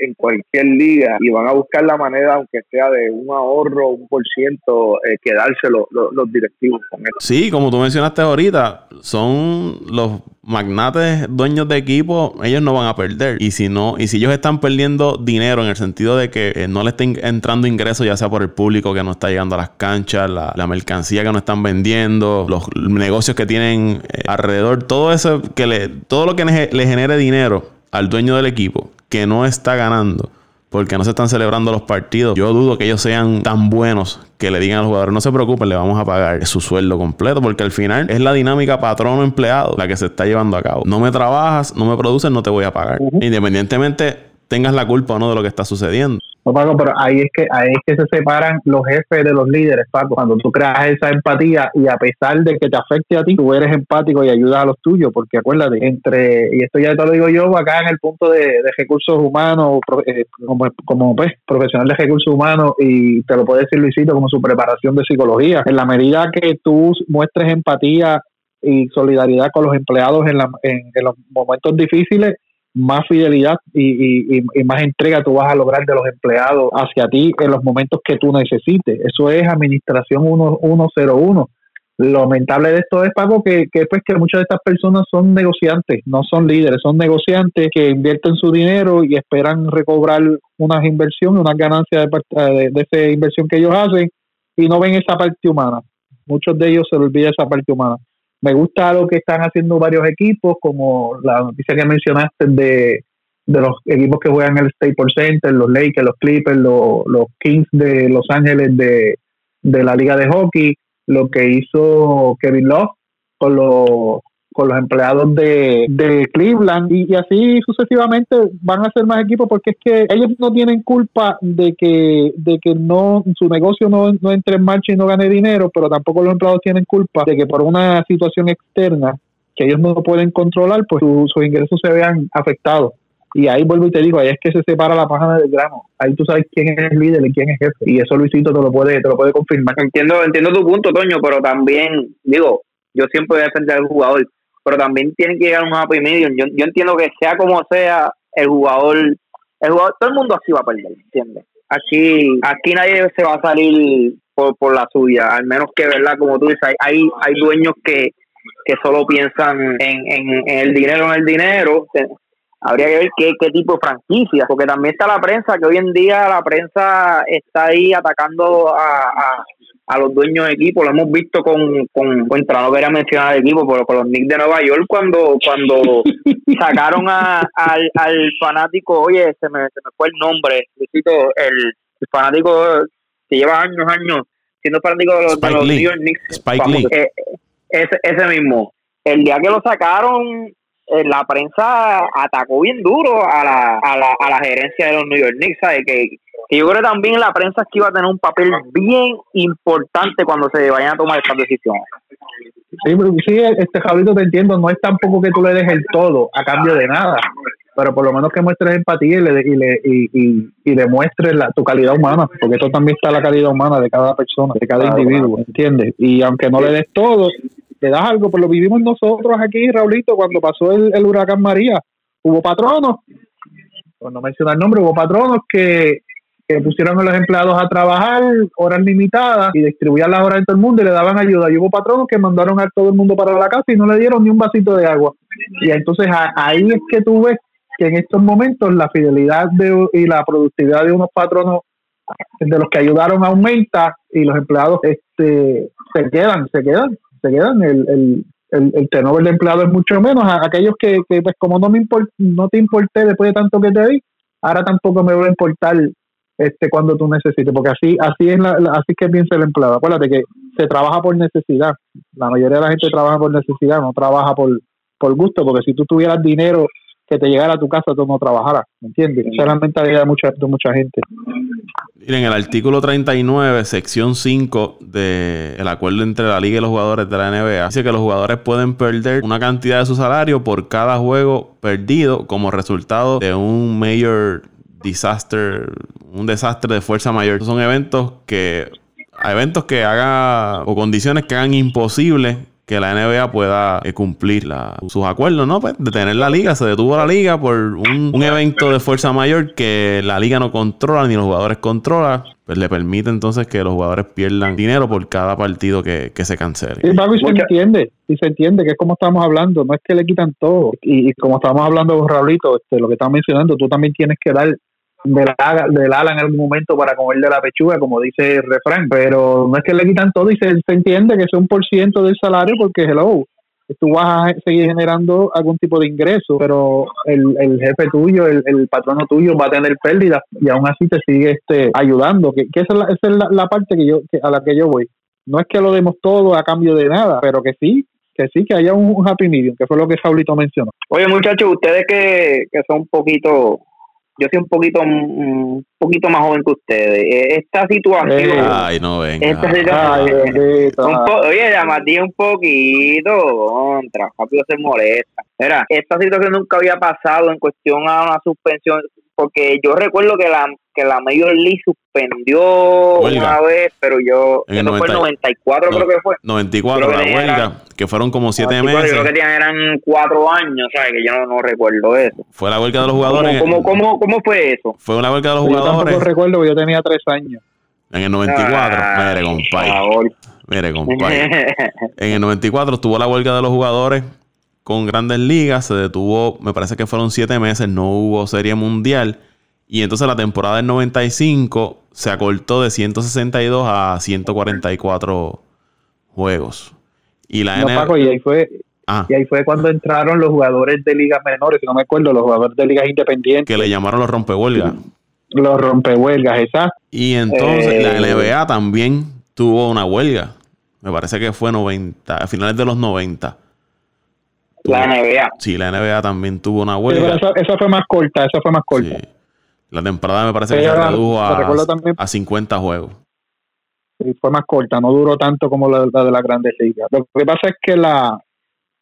en cualquier liga y van a buscar la manera, aunque sea de un ahorro, un por ciento, eh, quedárselo los, directivos con eso. Sí, como tú mencionaste ahorita, son los magnates dueños de equipo, ellos no van a perder. Y si no, y si ellos están perdiendo dinero en el sentido de que eh, no le estén entrando ingresos, ya sea por el público que no está llegando a las canchas, la, mercancía que no están vendiendo, los negocios que tienen alrededor, todo eso que le, todo lo que le genere dinero al dueño del equipo que no está ganando porque no se están celebrando los partidos. Yo dudo que ellos sean tan buenos que le digan al jugador, no se preocupen, le vamos a pagar su sueldo completo, porque al final es la dinámica patrono-empleado la que se está llevando a cabo. No me trabajas, no me produces, no te voy a pagar. Independientemente tengas la culpa o no de lo que está sucediendo. No, Paco, pero ahí es que ahí es que se separan los jefes de los líderes, Paco. Cuando tú creas esa empatía y a pesar de que te afecte a ti, tú eres empático y ayudas a los tuyos, porque acuérdate, entre, y esto ya te lo digo yo, acá en el punto de, recursos humanos, eh, como, como pues, profesional de recursos humanos, y te lo puede decir Luisito, como su preparación de psicología, en la medida que tú muestres empatía y solidaridad con los empleados en, la, en los momentos difíciles, más fidelidad y, y, más entrega tú vas a lograr de los empleados hacia ti en los momentos que tú necesites. Eso es administración 101. Lo lamentable de esto es, Paco, que, que, pues, que muchas de estas personas son negociantes, no son líderes, son negociantes que invierten su dinero y esperan recobrar unas inversiones, unas ganancias de, de, esa inversión que ellos hacen y no ven esa parte humana. Muchos de ellos se les olvida esa parte humana. Me gusta lo que están haciendo varios equipos, como la noticia que mencionaste de, de los equipos que juegan el Staples Center, los Lakers, los Clippers, los, los Kings de Los Ángeles de, de la Liga de Hockey, lo que hizo Kevin Love con los con los empleados de, de Cleveland y, así sucesivamente van a ser más equipos porque es que ellos no tienen culpa de que de que no su negocio no, no entre en marcha y no gane dinero, pero tampoco los empleados tienen culpa de que por una situación externa que ellos no pueden controlar, pues sus ingresos se vean afectados. Y ahí vuelvo y te digo, ahí es que se separa la página del grano. Ahí tú sabes quién es el líder y quién es jefe. Y eso Luisito te lo puede, te lo puede confirmar. Entiendo, entiendo tu punto, Toño, pero también, digo, yo siempre voy a defender al jugador, pero también tiene que llegar un happy medium. Yo, yo entiendo que sea como sea, el jugador, el jugador, todo el mundo así va a perder, ¿entiendes? Aquí, aquí nadie se va a salir por, por la suya, al menos que, ¿verdad? Como tú dices, hay, hay dueños que, que solo piensan en, en, en el dinero, en el dinero, habría que ver qué, qué tipo de franquicia, porque también está la prensa, que hoy en día la prensa está ahí atacando a, a, los dueños de equipo, lo hemos visto con, con contra, no quería mencionar el equipo, pero con los Knicks de Nueva York cuando cuando sacaron a, al, al fanático, oye, se me, se me fue el nombre, el, el fanático que lleva años, años siendo fanático de los, de los New York Knicks, eh, ese, ese mismo, el día que lo sacaron eh, la prensa atacó bien duro a la, a la, a la gerencia de los New York Knicks, ¿sabes? Que, que yo creo que también la prensa que iba a tener un papel bien importante cuando se vayan a tomar estas decisiones. Sí, sí, este Jablito te entiendo, no es tampoco que tú le des el todo a cambio de nada, pero por lo menos que muestres empatía y le, y, le, y, y, y demuestres la, tu calidad humana, porque esto también está la calidad humana de cada persona, de cada individuo, ¿entiendes? Y aunque no le des todo, le das algo, pues lo vivimos nosotros aquí, Raulito, cuando pasó el, huracán María. Hubo patronos, por no mencionar el nombre, hubo patronos que, pusieron a los empleados a trabajar horas limitadas y distribuían las horas en todo el mundo y le daban ayuda. Y hubo patronos que mandaron a todo el mundo para la casa y no le dieron ni un vasito de agua. Y entonces ahí es que tú ves que en estos momentos la fidelidad de, y la productividad de unos patronos de los que ayudaron aumenta y los empleados este se quedan, se quedan se quedan. El, el, el, el de empleado es mucho menos. A, aquellos que, que, pues, como no me no te importé después de tanto que te di, ahora tampoco me voy a importar este cuando tú necesites, porque así así es la, así que piensa el empleado. Acuérdate que se trabaja por necesidad. La mayoría de la gente trabaja por necesidad, no trabaja por, por gusto, porque si tú tuvieras dinero que te llegara a tu casa, tú no trabajaras, ¿me entiendes? Esa es la mentalidad de mucha, de mucha gente. Miren, el artículo 39, sección 5 del acuerdo entre la liga y los jugadores de la NBA, dice que los jugadores pueden perder una cantidad de su salario por cada juego perdido como resultado de un mayor disaster, un desastre de fuerza mayor. son eventos que eventos que hagan o condiciones que hagan imposible que la NBA pueda eh, cumplir sus acuerdos, ¿no? Pues detener la liga, se detuvo la liga por un, evento de fuerza mayor que la liga no controla ni los jugadores controlan, pues le permite entonces que los jugadores pierdan dinero por cada partido que, se cancele. Sí, y se entiende, y se entiende que es como estamos hablando, no es que le quitan todo, y, como estamos hablando con Raulito, este, lo que estamos mencionando, tú también tienes que dar del, del ala en algún momento para comer de la pechuga, como dice el refrán, pero no es que le quitan todo y se, entiende que es un por ciento del salario porque, hello, tú vas a seguir generando algún tipo de ingreso, pero el, el jefe tuyo, el, el, patrono tuyo va a tener pérdidas y aún así te sigue este, ayudando, que, esa es, la, esa es la, parte que yo a la que yo voy. No es que lo demos todo a cambio de nada, pero que sí, que sí, que haya un, happy medium, que fue lo que Saulito mencionó. Oye, muchachos, ustedes que, que son un poquito yo soy un poquito un poquito más joven que ustedes. Eh, esta situación. ay, no venga. Esta situación. oye, llamadí un poquito contra. Rápido se molesta. Mira, esta situación nunca había pasado en cuestión a una suspensión. Porque yo recuerdo que la que la Major League suspendió una vez, pero yo. En el, 94, creo que fue. 94, la huelga, que fueron como 7 meses. Creo que eran 4 años, ¿sabes? Que yo no, recuerdo eso. Fue la huelga de los jugadores. ¿Cómo, cómo, cómo, fue eso? Fue una huelga de los jugadores. Yo recuerdo que yo tenía 3 años. En el 94, ah, mire, compadre. Mire, compadre. en el 94 estuvo la huelga de los jugadores con grandes ligas. Se detuvo, me parece que fueron siete meses, no hubo serie mundial. Y entonces la temporada del 95 se acortó de 162 a 144 juegos. Y la no, y ahí fue ah. y ahí fue cuando entraron los jugadores de ligas menores, si no me acuerdo, los jugadores de ligas independientes. Que le llamaron los rompehuelgas. Los rompehuelgas, exacto. Y entonces la eh, NBA también tuvo una huelga. Me parece que fue 90, a finales de los 90. La NBA. Sí, la NBA también tuvo una huelga. esa, fue más corta, esa fue más corta. La temporada me parece que se redujo a, 50 juegos. Sí, fue más corta, no duró tanto como la, de la Grandes Ligas. Lo que pasa es que la,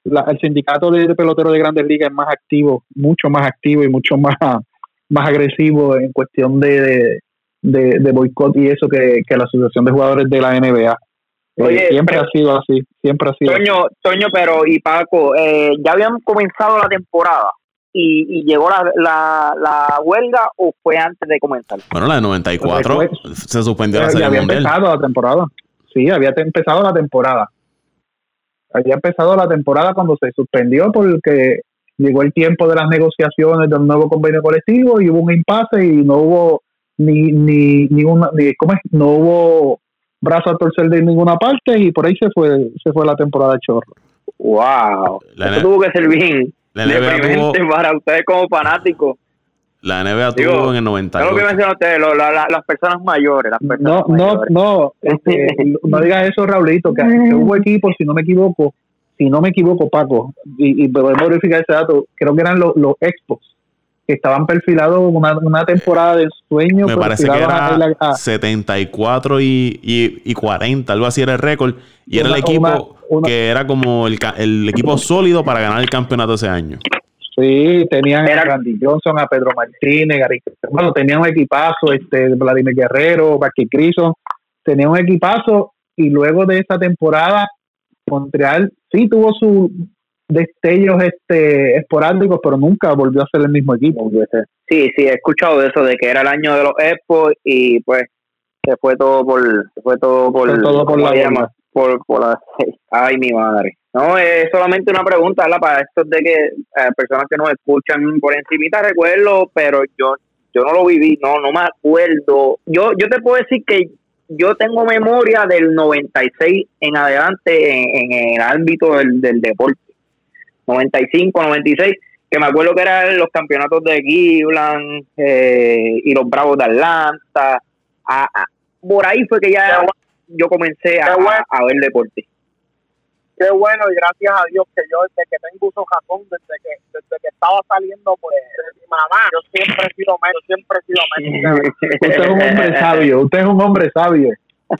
el sindicato de, peloteros de Grandes Ligas es más activo, mucho más activo y mucho más, más agresivo en cuestión de, de, boicot y eso que, la Asociación de Jugadores de la NBA. Eh, siempre ha sido así, siempre ha sido Toño, Toño, pero y Paco, eh, ya habían comenzado la temporada y, llegó la, la, huelga o fue antes de comenzar? Bueno, la de 94 se suspendió la serie había empezado la temporada. Sí, había empezado la temporada. Había empezado la temporada cuando se suspendió porque llegó el tiempo de las negociaciones del nuevo convenio colectivo y hubo un impasse y no hubo ni ni ni, una, ni ¿cómo es? no hubo brazo a torcer de ninguna parte y por ahí se fue se fue la temporada de chorro. Wow. Eso tuvo que ser bien la NBA para ustedes como fanáticos. La NBA tuvo en el 90. lo que mencionan ustedes, las personas mayores. Las personas no, mayores. no, no, este, no digas eso, Raulito, que, hubo equipos, si no me equivoco, si no me equivoco, Paco, y, y podemos verificar ese dato, creo que eran los, los Expos, que estaban perfilados una, una temporada de sueño. Me parece que era 74 y, y, y, 40, algo así era el récord. Y era el equipo que era como el, el, equipo sólido para ganar el campeonato ese año. Sí, tenían a Randy Johnson, a Pedro Martínez, Gary, bueno, tenían un equipazo, este, Vladimir Guerrero, Bucky Crison, tenían un equipazo y luego de esa temporada Montreal sí tuvo su destellos este esporádicos, pero nunca volvió a ser el mismo equipo. Sí, sí, he escuchado de eso, de que era el año de los Expos y pues se fue todo por, se fue todo por, todo por la llama, por, por la, ay mi madre. No, es solamente una pregunta para estos de que eh, personas que nos escuchan por encimita recuerdo, pero yo yo no lo viví, no no me acuerdo. Yo yo te puedo decir que yo tengo memoria del 96 en adelante en, en el ámbito del, del deporte 95, 96, que me acuerdo que eran los campeonatos de Cleveland eh, y los Bravos de Atlanta. por ahí fue que ya yo comencé a, a, ver deporte. Qué bueno y gracias a Dios que yo desde que tengo uso jazón, desde que desde que estaba saliendo pues de mi mamá, yo siempre he sido menos, siempre he sido menos. usted es un hombre sabio, usted es un hombre sabio.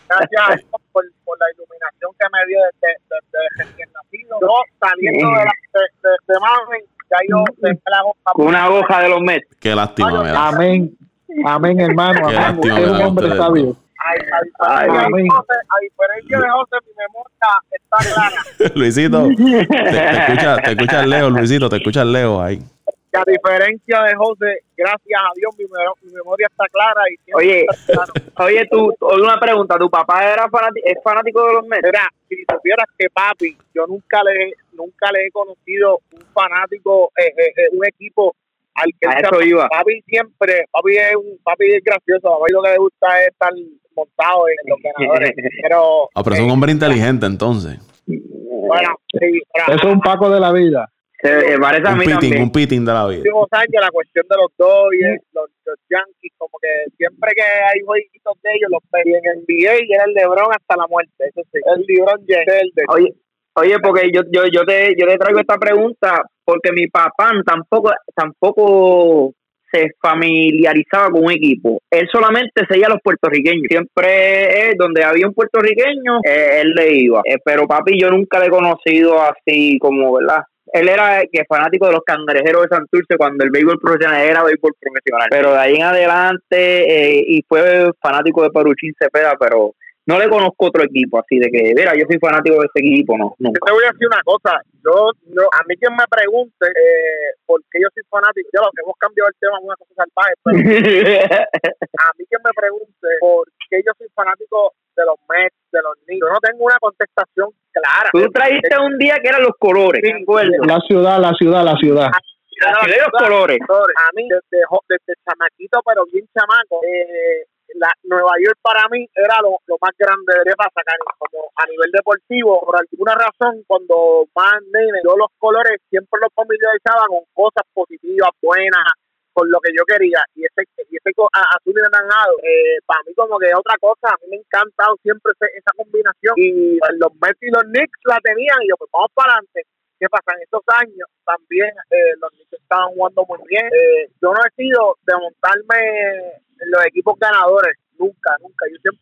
Gracias a Dios por, por la iluminación que me dio desde, desde, recién nacido. Yo saliendo de, la, de, de, de ya yo la hoja. Con una hoja de los Mets. Qué lástima, Amén. Amén, hermano. Qué amén. Usted es un hombre sabio. Ay, ay, ay, ay, a diferencia de José, mi memoria está clara. Luisito, te, te, escucha, te escuchas Leo, Luisito, te escuchas Leo ahí que a diferencia de José, gracias a Dios mi, memoria está clara. y Oye, oye, tú, una pregunta, ¿tu papá era fanático, es fanático de los Mets? Mira, si supieras que papi, yo nunca le, nunca le he conocido un fanático, eh, eh, eh un equipo al que eso iba. Papi siempre, papi es un, papi es gracioso, a papi lo que le gusta es estar montado en los ganadores, pero... Ah, pero es un hombre inteligente entonces. Bueno, sí, Eso es un Paco de la vida. Se, parece a mí pitting, también. Un pitting de la vida. Últimos años, la cuestión de los Dodgers, los, los, Yankees, como que siempre que hay jueguitos de ellos, los ven en NBA y era el LeBron hasta la muerte. Eso sí, el LeBron James. Oye, oye, porque yo, yo, yo, te, yo te traigo esta pregunta porque mi papá tampoco, tampoco se familiarizaba con un equipo. Él solamente seguía a los puertorriqueños. Siempre donde había un puertorriqueño, eh, él le iba. Eh, pero papi, yo nunca le he conocido así como, ¿verdad? Él era que fanático de los cangrejeros de Santurce cuando el béisbol profesional era béisbol profesional. Pero de ahí en adelante, eh, y fue fanático de Paruchín Cepeda, pero no le conozco otro equipo así de que, mira, yo soy fanático de ese equipo, no. Yo te voy a decir una cosa, yo, yo a mí quien me pregunte eh, por qué yo soy fanático, ya lo que hemos cambiado el tema una cosa salvaje, pero a mí quien me pregunte por qué yo soy fanático de los Mets, de los Knicks. Yo no tengo una contestación clara. Tú trajiste un día que eran los colores. Sí, acuerdo. La ciudad, la ciudad, la ciudad. La ciudad de los colores. A mí, desde, desde chamaquito, pero bien chamaco, eh, la, Nueva York para mí era lo, más grande de sacar como a nivel deportivo. Por alguna razón, cuando más nene, yo los colores siempre los familiarizaba con cosas positivas, buenas, con lo que yo quería. Y ese, y ese azul y anaranjado, eh, para mí como que es otra cosa. A mí me ha encantado siempre ese- esa combinación. Y los Mets y los Knicks la tenían y yo, pues vamos para adelante. ¿Qué pasa? En estos años también eh, los Knicks estaban jugando muy bien. Eh, yo no he sido de montarme los equipos ganadores, nunca, nunca. Yo siempre,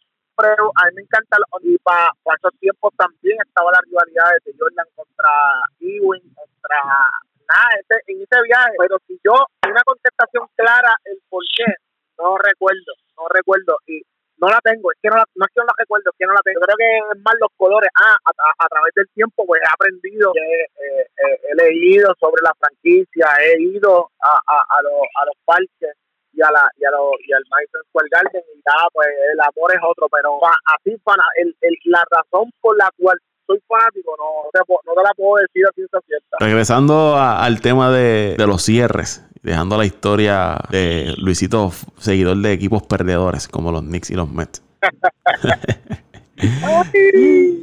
a mí me encanta, y para esos tiempos también estaba la rivalidad de Jordan contra Ewing, contra nada, ese, en ese viaje. Pero si yo, una contestación clara, el por qué, no recuerdo, no recuerdo. Y no la tengo, es que no, la, no es que no la recuerdo, es que no la tengo. Creo que es más los colores. Ah, a, a- través del tiempo, pues he aprendido, he, eh, eh, he leído sobre la franquicia, he ido a, a, a, los, a los parques y a la y a lo, y al Madison Square Garden y ya pues el amor es otro pero así fana, el, el, la razón por la cual soy fanático no te, no te la puedo decir a ciencia cierta Regresando a- al tema de, de los cierres, dejando la historia de Luisito, seguidor de equipos perdedores como los Knicks y los Mets.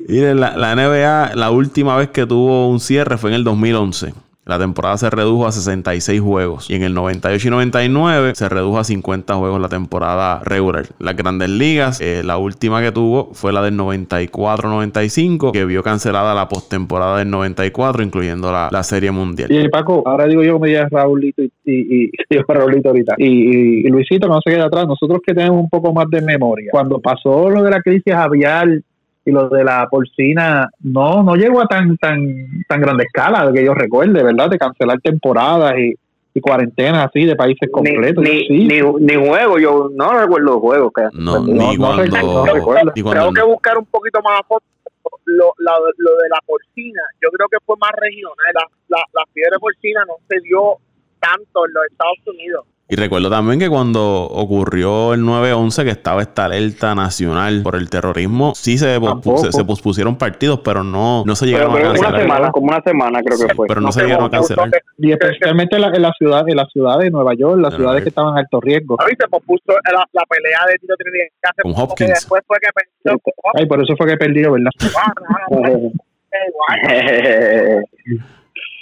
Miren, la, la NBA, la última vez que tuvo un cierre fue en el 2011. La temporada se redujo a 66 juegos. Y en el 98 y 99 se redujo a 50 juegos la temporada regular. Las grandes ligas, eh, la última que tuvo fue la del 94-95, que vio cancelada la postemporada del 94, incluyendo la, la Serie Mundial. Y Paco, ahora digo yo que me digas Raulito y, y, y digo Raulito ahorita. Y, y- y Luisito no se queda atrás. Nosotros que tenemos un poco más de memoria. Cuando pasó lo de la crisis aviar y lo de la porcina, no, no llegó a tan, tan, tan grande escala que yo recuerde, ¿verdad? De cancelar temporadas y, y cuarentenas así de países completos. Ni, Sí. ni, ni, juego, yo no recuerdo juegos. Que, No, No, ni no cuando. recuerdo, no recuerdo. ni cuando tengo que buscar un poquito más a fondo lo, la- lo de la porcina yo creo que fue más regional la, la, la fiebre porcina no se dio tanto en los Estados Unidos Y recuerdo también que cuando ocurrió el 9-11, que estaba esta alerta nacional por el terrorismo, sí se, se, se pospusieron partidos, pero no, no se llegaron pero a una cancelar. semana, como una semana creo que fue. Pero no, se llegaron a cancelar. Y especialmente en la, en la ciudad, en la ciudad de Nueva York, las De ciudades que estaban en alto riesgo. Ahorita se pospuso la, la pelea de Tito Trinidad Con Hopkins. después fue que pensó Ay, por eso fue que perdió, ¿verdad?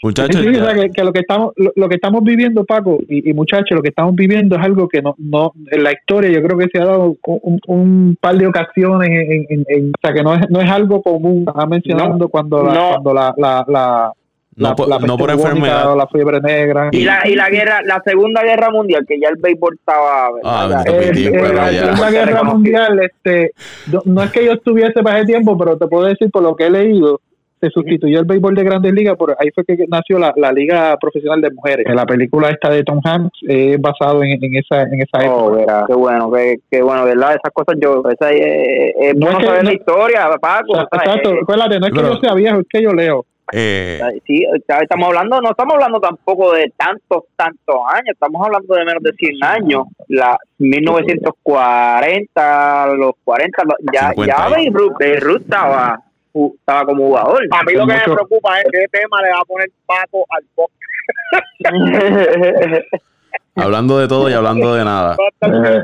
Muchachos, Sí, o ya- sea, que, que lo que estamos lo, lo que estamos viviendo Paco y, y muchachos lo que estamos viviendo es algo que no no en la historia yo creo que se ha dado un, un par de ocasiones en, en- en- o sea que no es no es algo común estaba mencionando cuando la, no. cuando la la, la, no, la- por, la no por enfermedad. o la fiebre negra y la y la guerra, la segunda guerra mundial, que ya el béisbol estaba. Ah, Eh, eh, la. Segunda Guerra Mundial, este, no, no es que yo estuviese para ese tiempo, pero te puedo decir por lo que he leído, se sustituyó el béisbol de Grandes Ligas, por ahí fue que nació la, la Liga Profesional de Mujeres. La película esta de Tom Hanks es basado en, en esa en esa Oh, época. verá, qué bueno, qué, qué bueno, ¿verdad? Esas cosas yo, esa es, es No bueno es que- saber no- la historia, Paco. O sea, exacto, acuérdate, no es que yo sea viejo, es que yo leo. Eh, Sí, estamos hablando, no estamos hablando tampoco de tantos, tantos años, estamos hablando de menos de 100 años, la 1940, los 40, lo- ya, 50 ya años. Babe Ruth, Babe Ruth estaba, estaba como jugador. a mí lo que Mucho- me preocupa es qué tema le va a poner Paco al podcast hablando de todo y hablando de nada.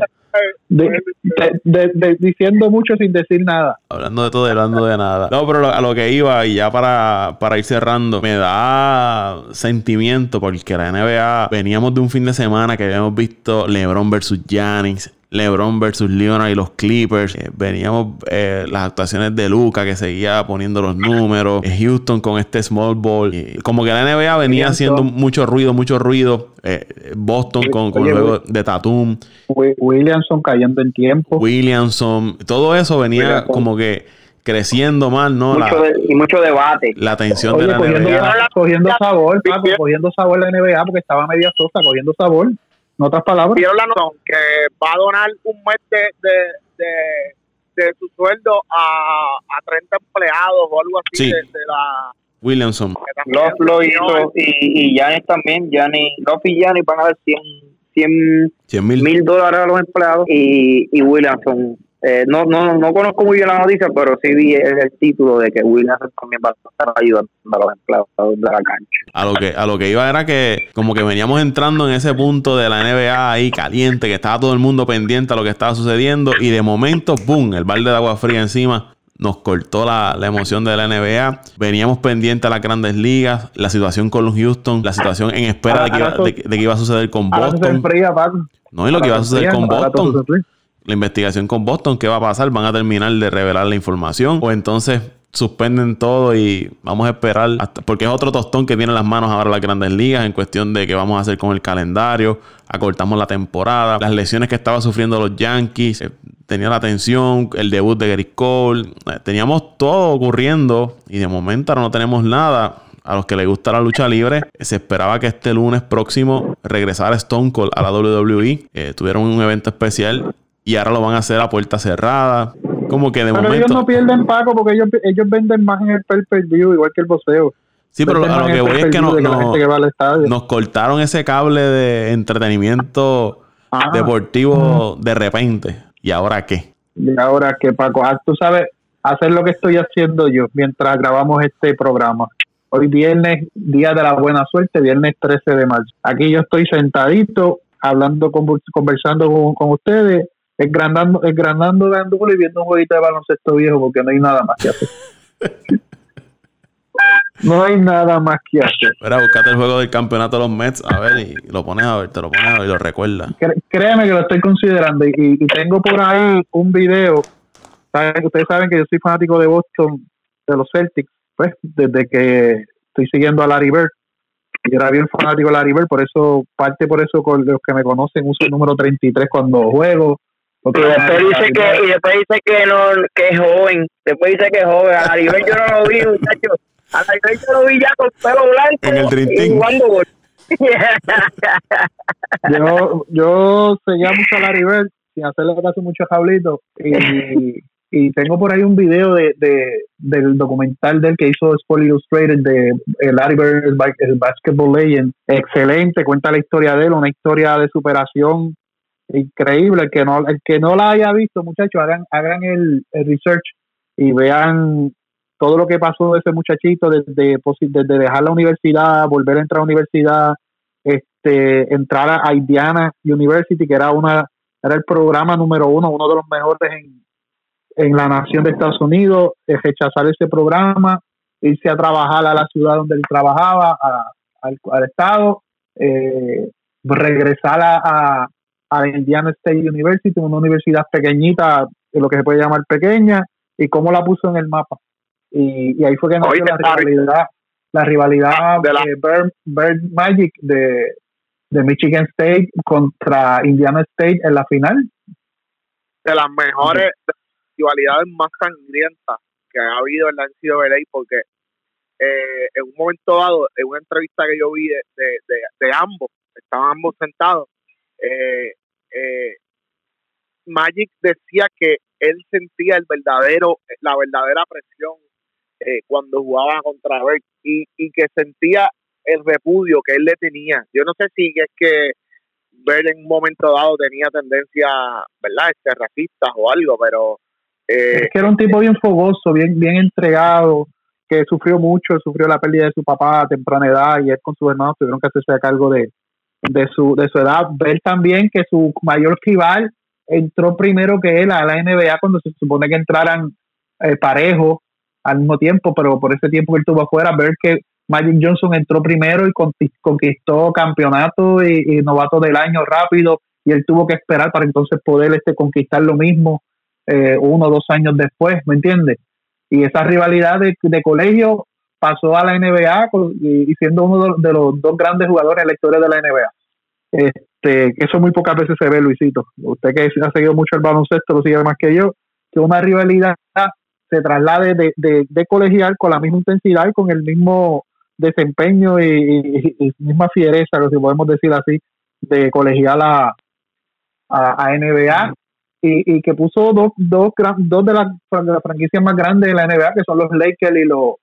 De- de- de- de- diciendo mucho sin decir nada. Hablando de todo y hablando de nada. No, pero lo- a lo que iba, y ya para, para ir cerrando, me da sentimiento porque la NBA veníamos de un fin de semana que habíamos visto LeBron versus Giannis. LeBron versus Leonard y los Clippers. Eh, veníamos eh, las actuaciones de Luca que seguía poniendo los números. Eh, Houston con este small ball. Y como que la NBA venía haciendo mucho ruido, mucho ruido. Eh, Boston con, con Oye, el juego de Tatum. Wi- Williamson cayendo en tiempo. Williamson, todo eso venía Williamson. como que creciendo más, ¿no? mucho La, de- y mucho debate. la atención Oye, de la cogiendo, NBA. cogiendo sabor, Paco, cogiendo sabor la NBA porque estaba media sosa, cogiendo sabor. En otras palabras, Vieron la noción que va a donar un mes de, de, de, de su sueldo a, a 30 empleados o algo así Sí. de, de la Williamson. Love lo hizo y, y Giannis también, Giannis, Love y Giannis van a dar 100 100 100 mil. mil dólares a los empleados y, y Williamson eh, no, no, no conozco muy bien la noticia, pero sí vi el, título de que Williams también va a estar ayudando a los empleados de la cancha. A lo que, a lo que iba era que como que veníamos entrando en ese punto de la NBA ahí caliente, que estaba todo el mundo pendiente a lo que estaba sucediendo y de momento, ¡boom! El balde de agua fría encima nos cortó la, emoción de la NBA. Veníamos pendientes a las grandes ligas, la situación con los Houston, la situación en espera de, que iba, de, que iba a suceder con Boston. no, y lo que iba a suceder con Boston la investigación con Boston, ¿qué va a pasar? ¿Van a terminar de revelar la información? ¿O entonces suspenden todo y vamos a esperar hasta, porque es otro tostón que tiene en las manos ahora las grandes ligas en cuestión de qué vamos a hacer con el calendario, acortamos la temporada, las lesiones que estaban sufriendo los Yankees, eh, tenía la tensión, el debut de Gary Cole, eh, teníamos todo ocurriendo y de momento ahora no tenemos nada. A los que les gusta la lucha libre, se esperaba que este lunes próximo regresara Stone Cold a la WWE. Eh, tuvieron un evento especial y ahora lo van a hacer a puerta cerrada. Como que de pero ellos no pierden pago porque ellos, ellos venden más en el pay per view, igual que el boxeo. Sí, pero a lo que voy es que, no, nos cortaron ese cable de entretenimiento ah. deportivo de repente. ¿Y ahora qué? ¿Y ahora qué, Paco? Ah, tú sabes, hacer lo que estoy haciendo yo mientras grabamos este programa. Hoy viernes, día de la buena suerte, viernes 13 de marzo. Aquí yo estoy sentadito, hablando, conversando con, con ustedes esgranando, esgranando y viendo un jueguito de baloncesto viejo porque no hay nada más que hacer. no hay nada más que hacer. Espera, buscate el juego del campeonato de los Mets, a ver, y lo pones a ver, te lo pones a ver y lo recuerdas. Créeme que lo estoy considerando y, tengo por ahí un video. Ustedes saben que yo soy fanático de Boston, de los Celtics, pues, desde que estoy siguiendo a Larry Bird. Yo era bien fanático de Larry Bird, por eso, parte por eso con los que me conocen, uso el número 33 cuando juego y después dice que, y después dice que no, que es joven. Después dice que es joven. A Aribel yo no lo vi, muchachos. A Aribel yo lo vi ya con pelo blanco en el y jugando yo, yo seguía mucho a Laribel sin hacerle caso mucho a Jablito y, y tengo por ahí un video de, de del documental del que hizo Sport Illustrated de Larry Bird, el, el basketball legend. Excelente, cuenta la historia de él, una historia de superación increíble. El que no, el que no la haya visto, muchachos, hagan, hagan el, research y vean todo lo que pasó de ese muchachito desde, desde dejar la universidad, volver a entrar a la universidad, este, entrar a Indiana University, que era una era el programa número uno, uno de los mejores en, en la nación de Estados Unidos, rechazar ese programa, irse a trabajar a la ciudad donde él trabajaba, al, estado, eh, regresar a Indiana State University, una universidad pequeñita, lo que se puede llamar pequeña, y cómo la puso en el mapa. Y, ahí fue que nació la rivalidad, la rivalidad de, la... Bird, Magic de, Michigan State contra Indiana State en la final. De las mejores rivalidades más sangrientas que ha habido en la NCAA, porque eh, en un momento dado, en una entrevista que yo vi de, de, de ambos, estaban ambos sentados, eh, eh, Magic decía que él sentía el verdadero, la verdadera presión eh, cuando jugaba contra Bert y, que sentía el repudio que él le tenía. Yo no sé si es que Bert en un momento dado tenía tendencia, ¿verdad?, este, racista o algo, pero... Eh, es que era un tipo bien fogoso, bien, bien entregado, que sufrió mucho, sufrió la pérdida de su papá a temprana edad y él con sus hermanos tuvieron que hacerse a cargo de, de su, de su edad, ver también que su mayor rival entró primero que él a la NBA cuando se supone que entraran eh, parejos al mismo tiempo, pero por ese tiempo que él estuvo afuera, ver que Magic Johnson entró primero y conquistó campeonato y, novato del año rápido y él tuvo que esperar para entonces poder este conquistar lo mismo eh, uno o dos años después, ¿me entiendes? Y esa rivalidad de, de colegio pasó a la NBA y, siendo uno de los dos grandes jugadores en la historia de la NBA. Este, eso muy pocas veces se ve, Luisito. Usted que ha seguido mucho el baloncesto, lo sigue más que yo, que una rivalidad se traslade de, de, colegial con la misma intensidad y con el mismo desempeño y, misma fiereza, si podemos decir así, de colegial a, a, NBA y, y, que puso dos, dos, dos de las, franquicias más grandes de la NBA, que son los Lakers y los,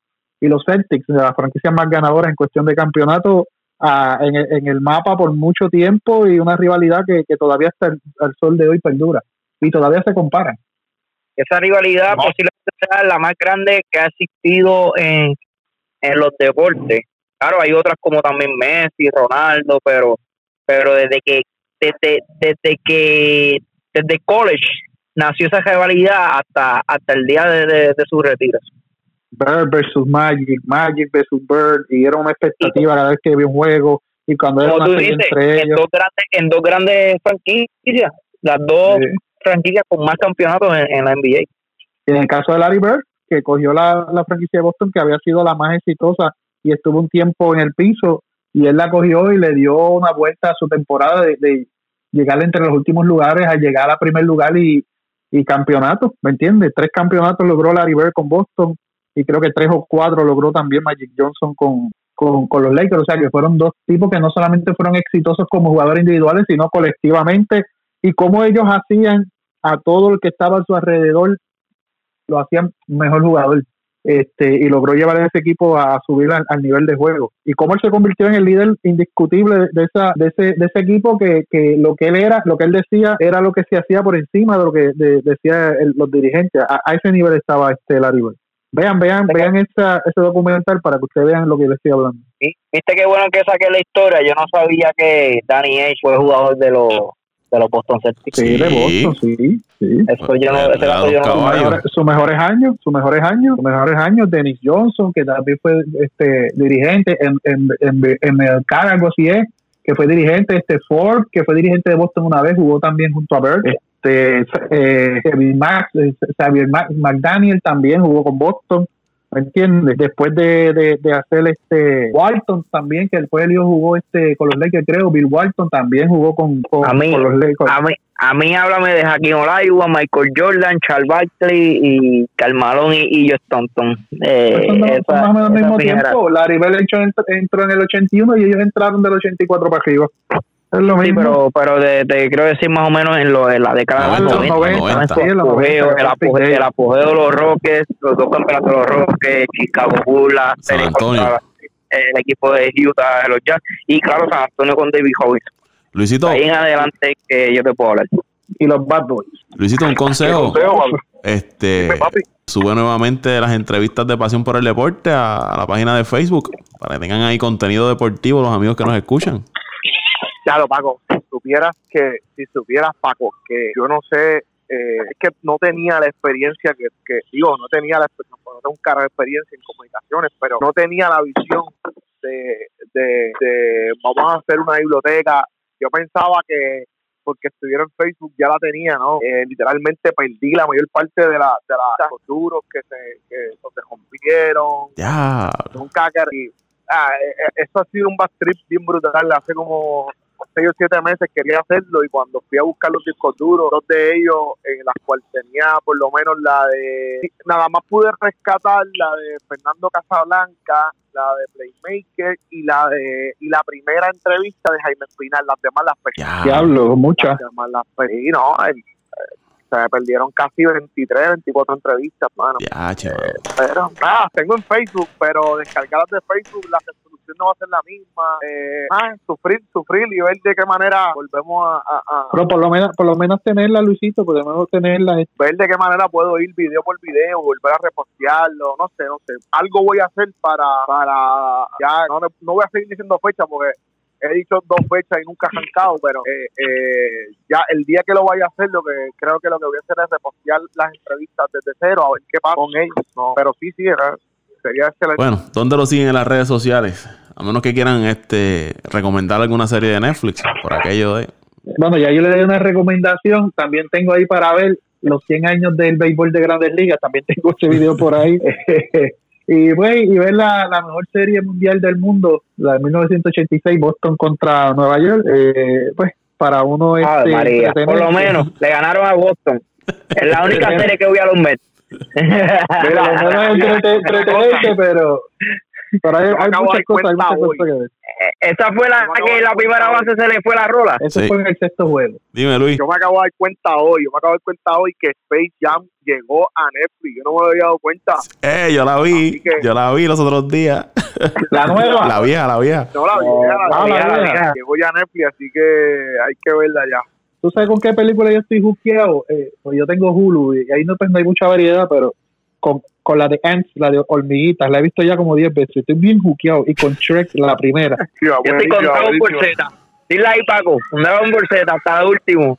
y los Celtics, las franquicias más ganadoras en cuestión de campeonato en, el, en, el, mapa por mucho tiempo y una rivalidad que, todavía hasta el, sol de hoy perdura y todavía se comparan. Esa rivalidad posiblemente sea la más grande que ha existido en, en los deportes. Claro, hay otras como también Messi, Ronaldo, pero pero desde que desde, desde que desde college nació esa rivalidad hasta hasta el día de, de, su retiro. Bird versus Magic, Magic versus Bird, y era una expectativa cada vez que había un juego y cuando era una dices, entre en Dos grandes, en dos grandes franquicias, las dos franquicias con más campeonatos en, la NBA. En el caso de Larry Bird, que cogió la, la franquicia de Boston, que había sido la más exitosa y estuvo un tiempo en el piso, y él la cogió y le dio una vuelta a su temporada de, llegar entre los últimos lugares a llegar a primer lugar y, y campeonato, ¿me entiendes? Tres campeonatos logró Larry Bird con Boston y creo que tres o cuatro logró también Magic Johnson con, con, los Lakers, o sea que fueron dos tipos que no solamente fueron exitosos como jugadores individuales, sino colectivamente y cómo ellos hacían a todo el que estaba a su alrededor, lo hacían mejor jugador este, y logró llevar a ese equipo a subir al, nivel de juego. Y cómo él se convirtió en el líder indiscutible de, esa, de, ese, de ese equipo que, que lo que él era, lo que él decía, era lo que se hacía por encima de lo que decía los dirigentes. A, ese nivel estaba este Larry Vean, vean, vean esa, ese documental para que ustedes vean lo que les estoy hablando. Viste qué bueno que saqué la historia. Yo no sabía que Danny H fue jugador de los de los Boston Celtics. Sí, de Boston, sí, sí. Eso yo no, ese yo no sus mejores años, sus mejores años, sus mejores años, Dennis Johnson, que también fue este dirigente en, en, en, en el Cargo, sí es, que fue dirigente, este Ford, que fue dirigente de Boston una vez, jugó también junto a Bird. Este, eh, Max, eh, Xavier McDaniel también jugó con Boston. ¿me entiendes? Después de, de, hacer este Walton también, que después él jugó este con los Lakers, creo, Bill Walton también jugó con, con, los Lakers. A mí, a mí háblame de Jaquín Olajuwon, Michael Jordan, Charles Barkley y Carmalón y, y Joe Stanton. Eh, más o menos al mismo tiempo. Larry Bell entró en el 81 y ellos entraron del 84 para arriba. Es lo sí, pero, pero de, te quiero decir más o menos en, lo, en la década de los 90, el, apogeo, el, apogeo, de los Rockets, los dos campeonatos de los Rockets, Chicago Bulls, el equipo de Utah, los Jazz, y claro, San Antonio con David Hobbs. Luisito. Ahí en adelante que yo te puedo hablar. Y los Bad Boys. Luisito, un consejo. este, sube nuevamente las entrevistas de Pasión por el Deporte a, a la página de Facebook para que tengan ahí contenido deportivo los amigos que nos escuchan. Claro, Paco, si supieras que, si supieras, Paco, que yo no sé, eh, es que no tenía la experiencia que, que digo, no tenía la experiencia, no tengo un cara de experiencia en comunicaciones, pero no tenía la visión de, de, de vamos a hacer una biblioteca. Yo pensaba que porque estuviera en Facebook ya la tenía, ¿no? Eh, literalmente perdí la mayor parte de, la, de, los duros que se, que se rompieron. Ya. Nunca que... Ah, eh, eso ha sido un trip bien brutal. Hace como seis o siete meses quería hacerlo y cuando fui a buscar los discos duros, dos de ellos en las cuales tenía por lo menos la de, nada más pude rescatar la de Fernando Casablanca, la de Playmaker y la de y la primera entrevista de Jaime Espinal, las demás las perdí. Diablo, muchas. Las demás las perdí, no, se me perdieron casi 23, 24 entrevistas, mano. Ya, eh, pero nada, tengo en Facebook, pero descargarlas de Facebook, la no va a ser la misma. Eh, ah, sufrir, sufrir y ver de qué manera volvemos a, Pero por lo menos, por lo menos tenerla, Luisito, podemos tenerla. Ver de qué manera puedo ir video por video, volver a repostearlo, no sé, no sé. Algo voy a hacer para, para ya, no, no voy a seguir diciendo fecha porque he dicho dos fechas y nunca he arrancado, pero eh, eh, ya el día que lo vaya a hacer, lo que creo que lo que voy a hacer es repostear las entrevistas desde cero, a ver qué pasa con ellos. pero sí, sí, sería excelente. Bueno, ¿dónde lo siguen en las redes sociales? A menos que quieran este recomendar alguna serie de Netflix, por aquello de... Bueno, ya yo le doy una recomendación, también tengo ahí para ver los 100 años del béisbol de Grandes Ligas, también tengo ese video por ahí. y, pues, y ver la, la, mejor serie mundial del mundo, la de 1986, Boston contra Nueva York, eh, pues para uno este, María, por lo menos le ganaron a Boston. Es la única serie que voy a los Mets. Pero, pero hay, hay muchas cosas, hay muchas cosas que ver. Eh, esa fue la que la primera base se le fue la rola. Eso fue en el sexto juego. Dime, Luis. Yo me acabo de dar cuenta hoy, yo me acabo de dar cuenta hoy que Space Jam llegó a Netflix. Yo no me había dado cuenta. Eh, yo la vi. Yo la vi los otros días. ¿La nueva? La vieja, la vieja. No, la vieja, la, ah, vieja, Llegó ya a Netflix, así que hay que verla ya. ¿Tú sabes con qué película yo estoy juqueado? Eh, pues yo tengo Hulu y ahí no, pues no hay mucha variedad, pero con, con la de Ants, la de hormiguitas, la he visto ya como 10 veces. Estoy bien juqueado. Y con Shrek, la primera. yo estoy con Dragon Ball Z. Dile ahí, Paco. Un Dragon Ball Z hasta el último.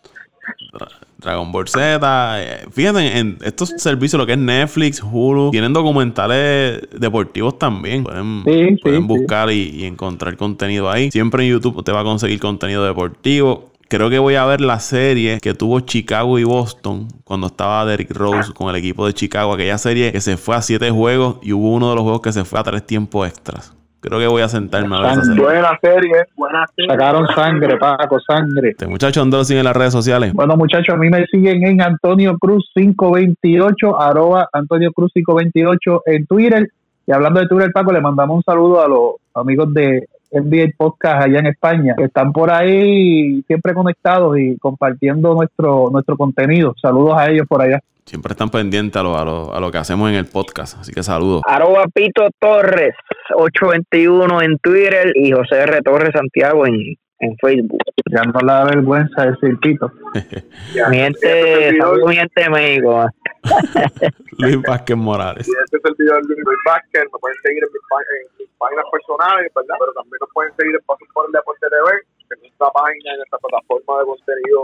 Dragon Ball Z. Eh, fíjate, en estos servicios, lo que es Netflix, Hulu, tienen documentales deportivos también. Pueden, pueden buscar y, y, encontrar contenido ahí. Siempre en YouTube te va a conseguir contenido deportivo. Creo que voy a ver la serie que tuvo Chicago y Boston cuando estaba Derrick Rose con el equipo de Chicago. Aquella serie que se fue a siete juegos y hubo uno de los juegos que se fue a tres tiempos extras. Creo que voy a sentarme a ver esa serie. Buena serie, buena serie. Sacaron sangre, Paco, sangre. Este muchacho, ¿dónde lo siguen en las redes sociales? Bueno, muchachos, a mí me siguen en Antonio Cruz 528, arroba Antonio Cruz 528 en Twitter. Y hablando de Twitter, Paco, le mandamos un saludo a los amigos de NBA Podcast allá en España, que están por ahí siempre conectados y compartiendo nuestro, nuestro contenido. Saludos a ellos por allá. Siempre están pendientes a lo, a lo, a lo que hacemos en el podcast, así que saludos. Arroba Pito Torres, 821 en Twitter y José R. Torres Santiago en, en Facebook. Ya no la da vergüenza decir Pito. miente, miente México. Luis Vázquez Morales. Y este es el video de Luis Vázquez. Me pueden seguir en mis, páginas personales, ¿verdad? Pero también nos pueden seguir en Paso por el Deporte TV, en nuestra página, en nuestra plataforma de contenido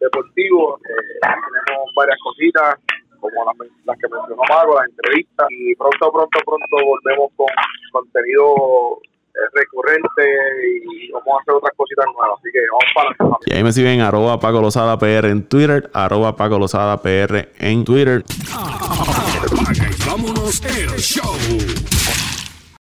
deportivo. Eh, tenemos varias cositas, como las, que mencionó Mago, las entrevistas. Y pronto, pronto, pronto volvemos con contenido recurrente y vamos a hacer otras cositas nuevas. Así que vamos para Y ahí me siguen arroba Paco Lozada PR en Twitter, arroba Paco Lozada PR en Twitter. vámonos el show.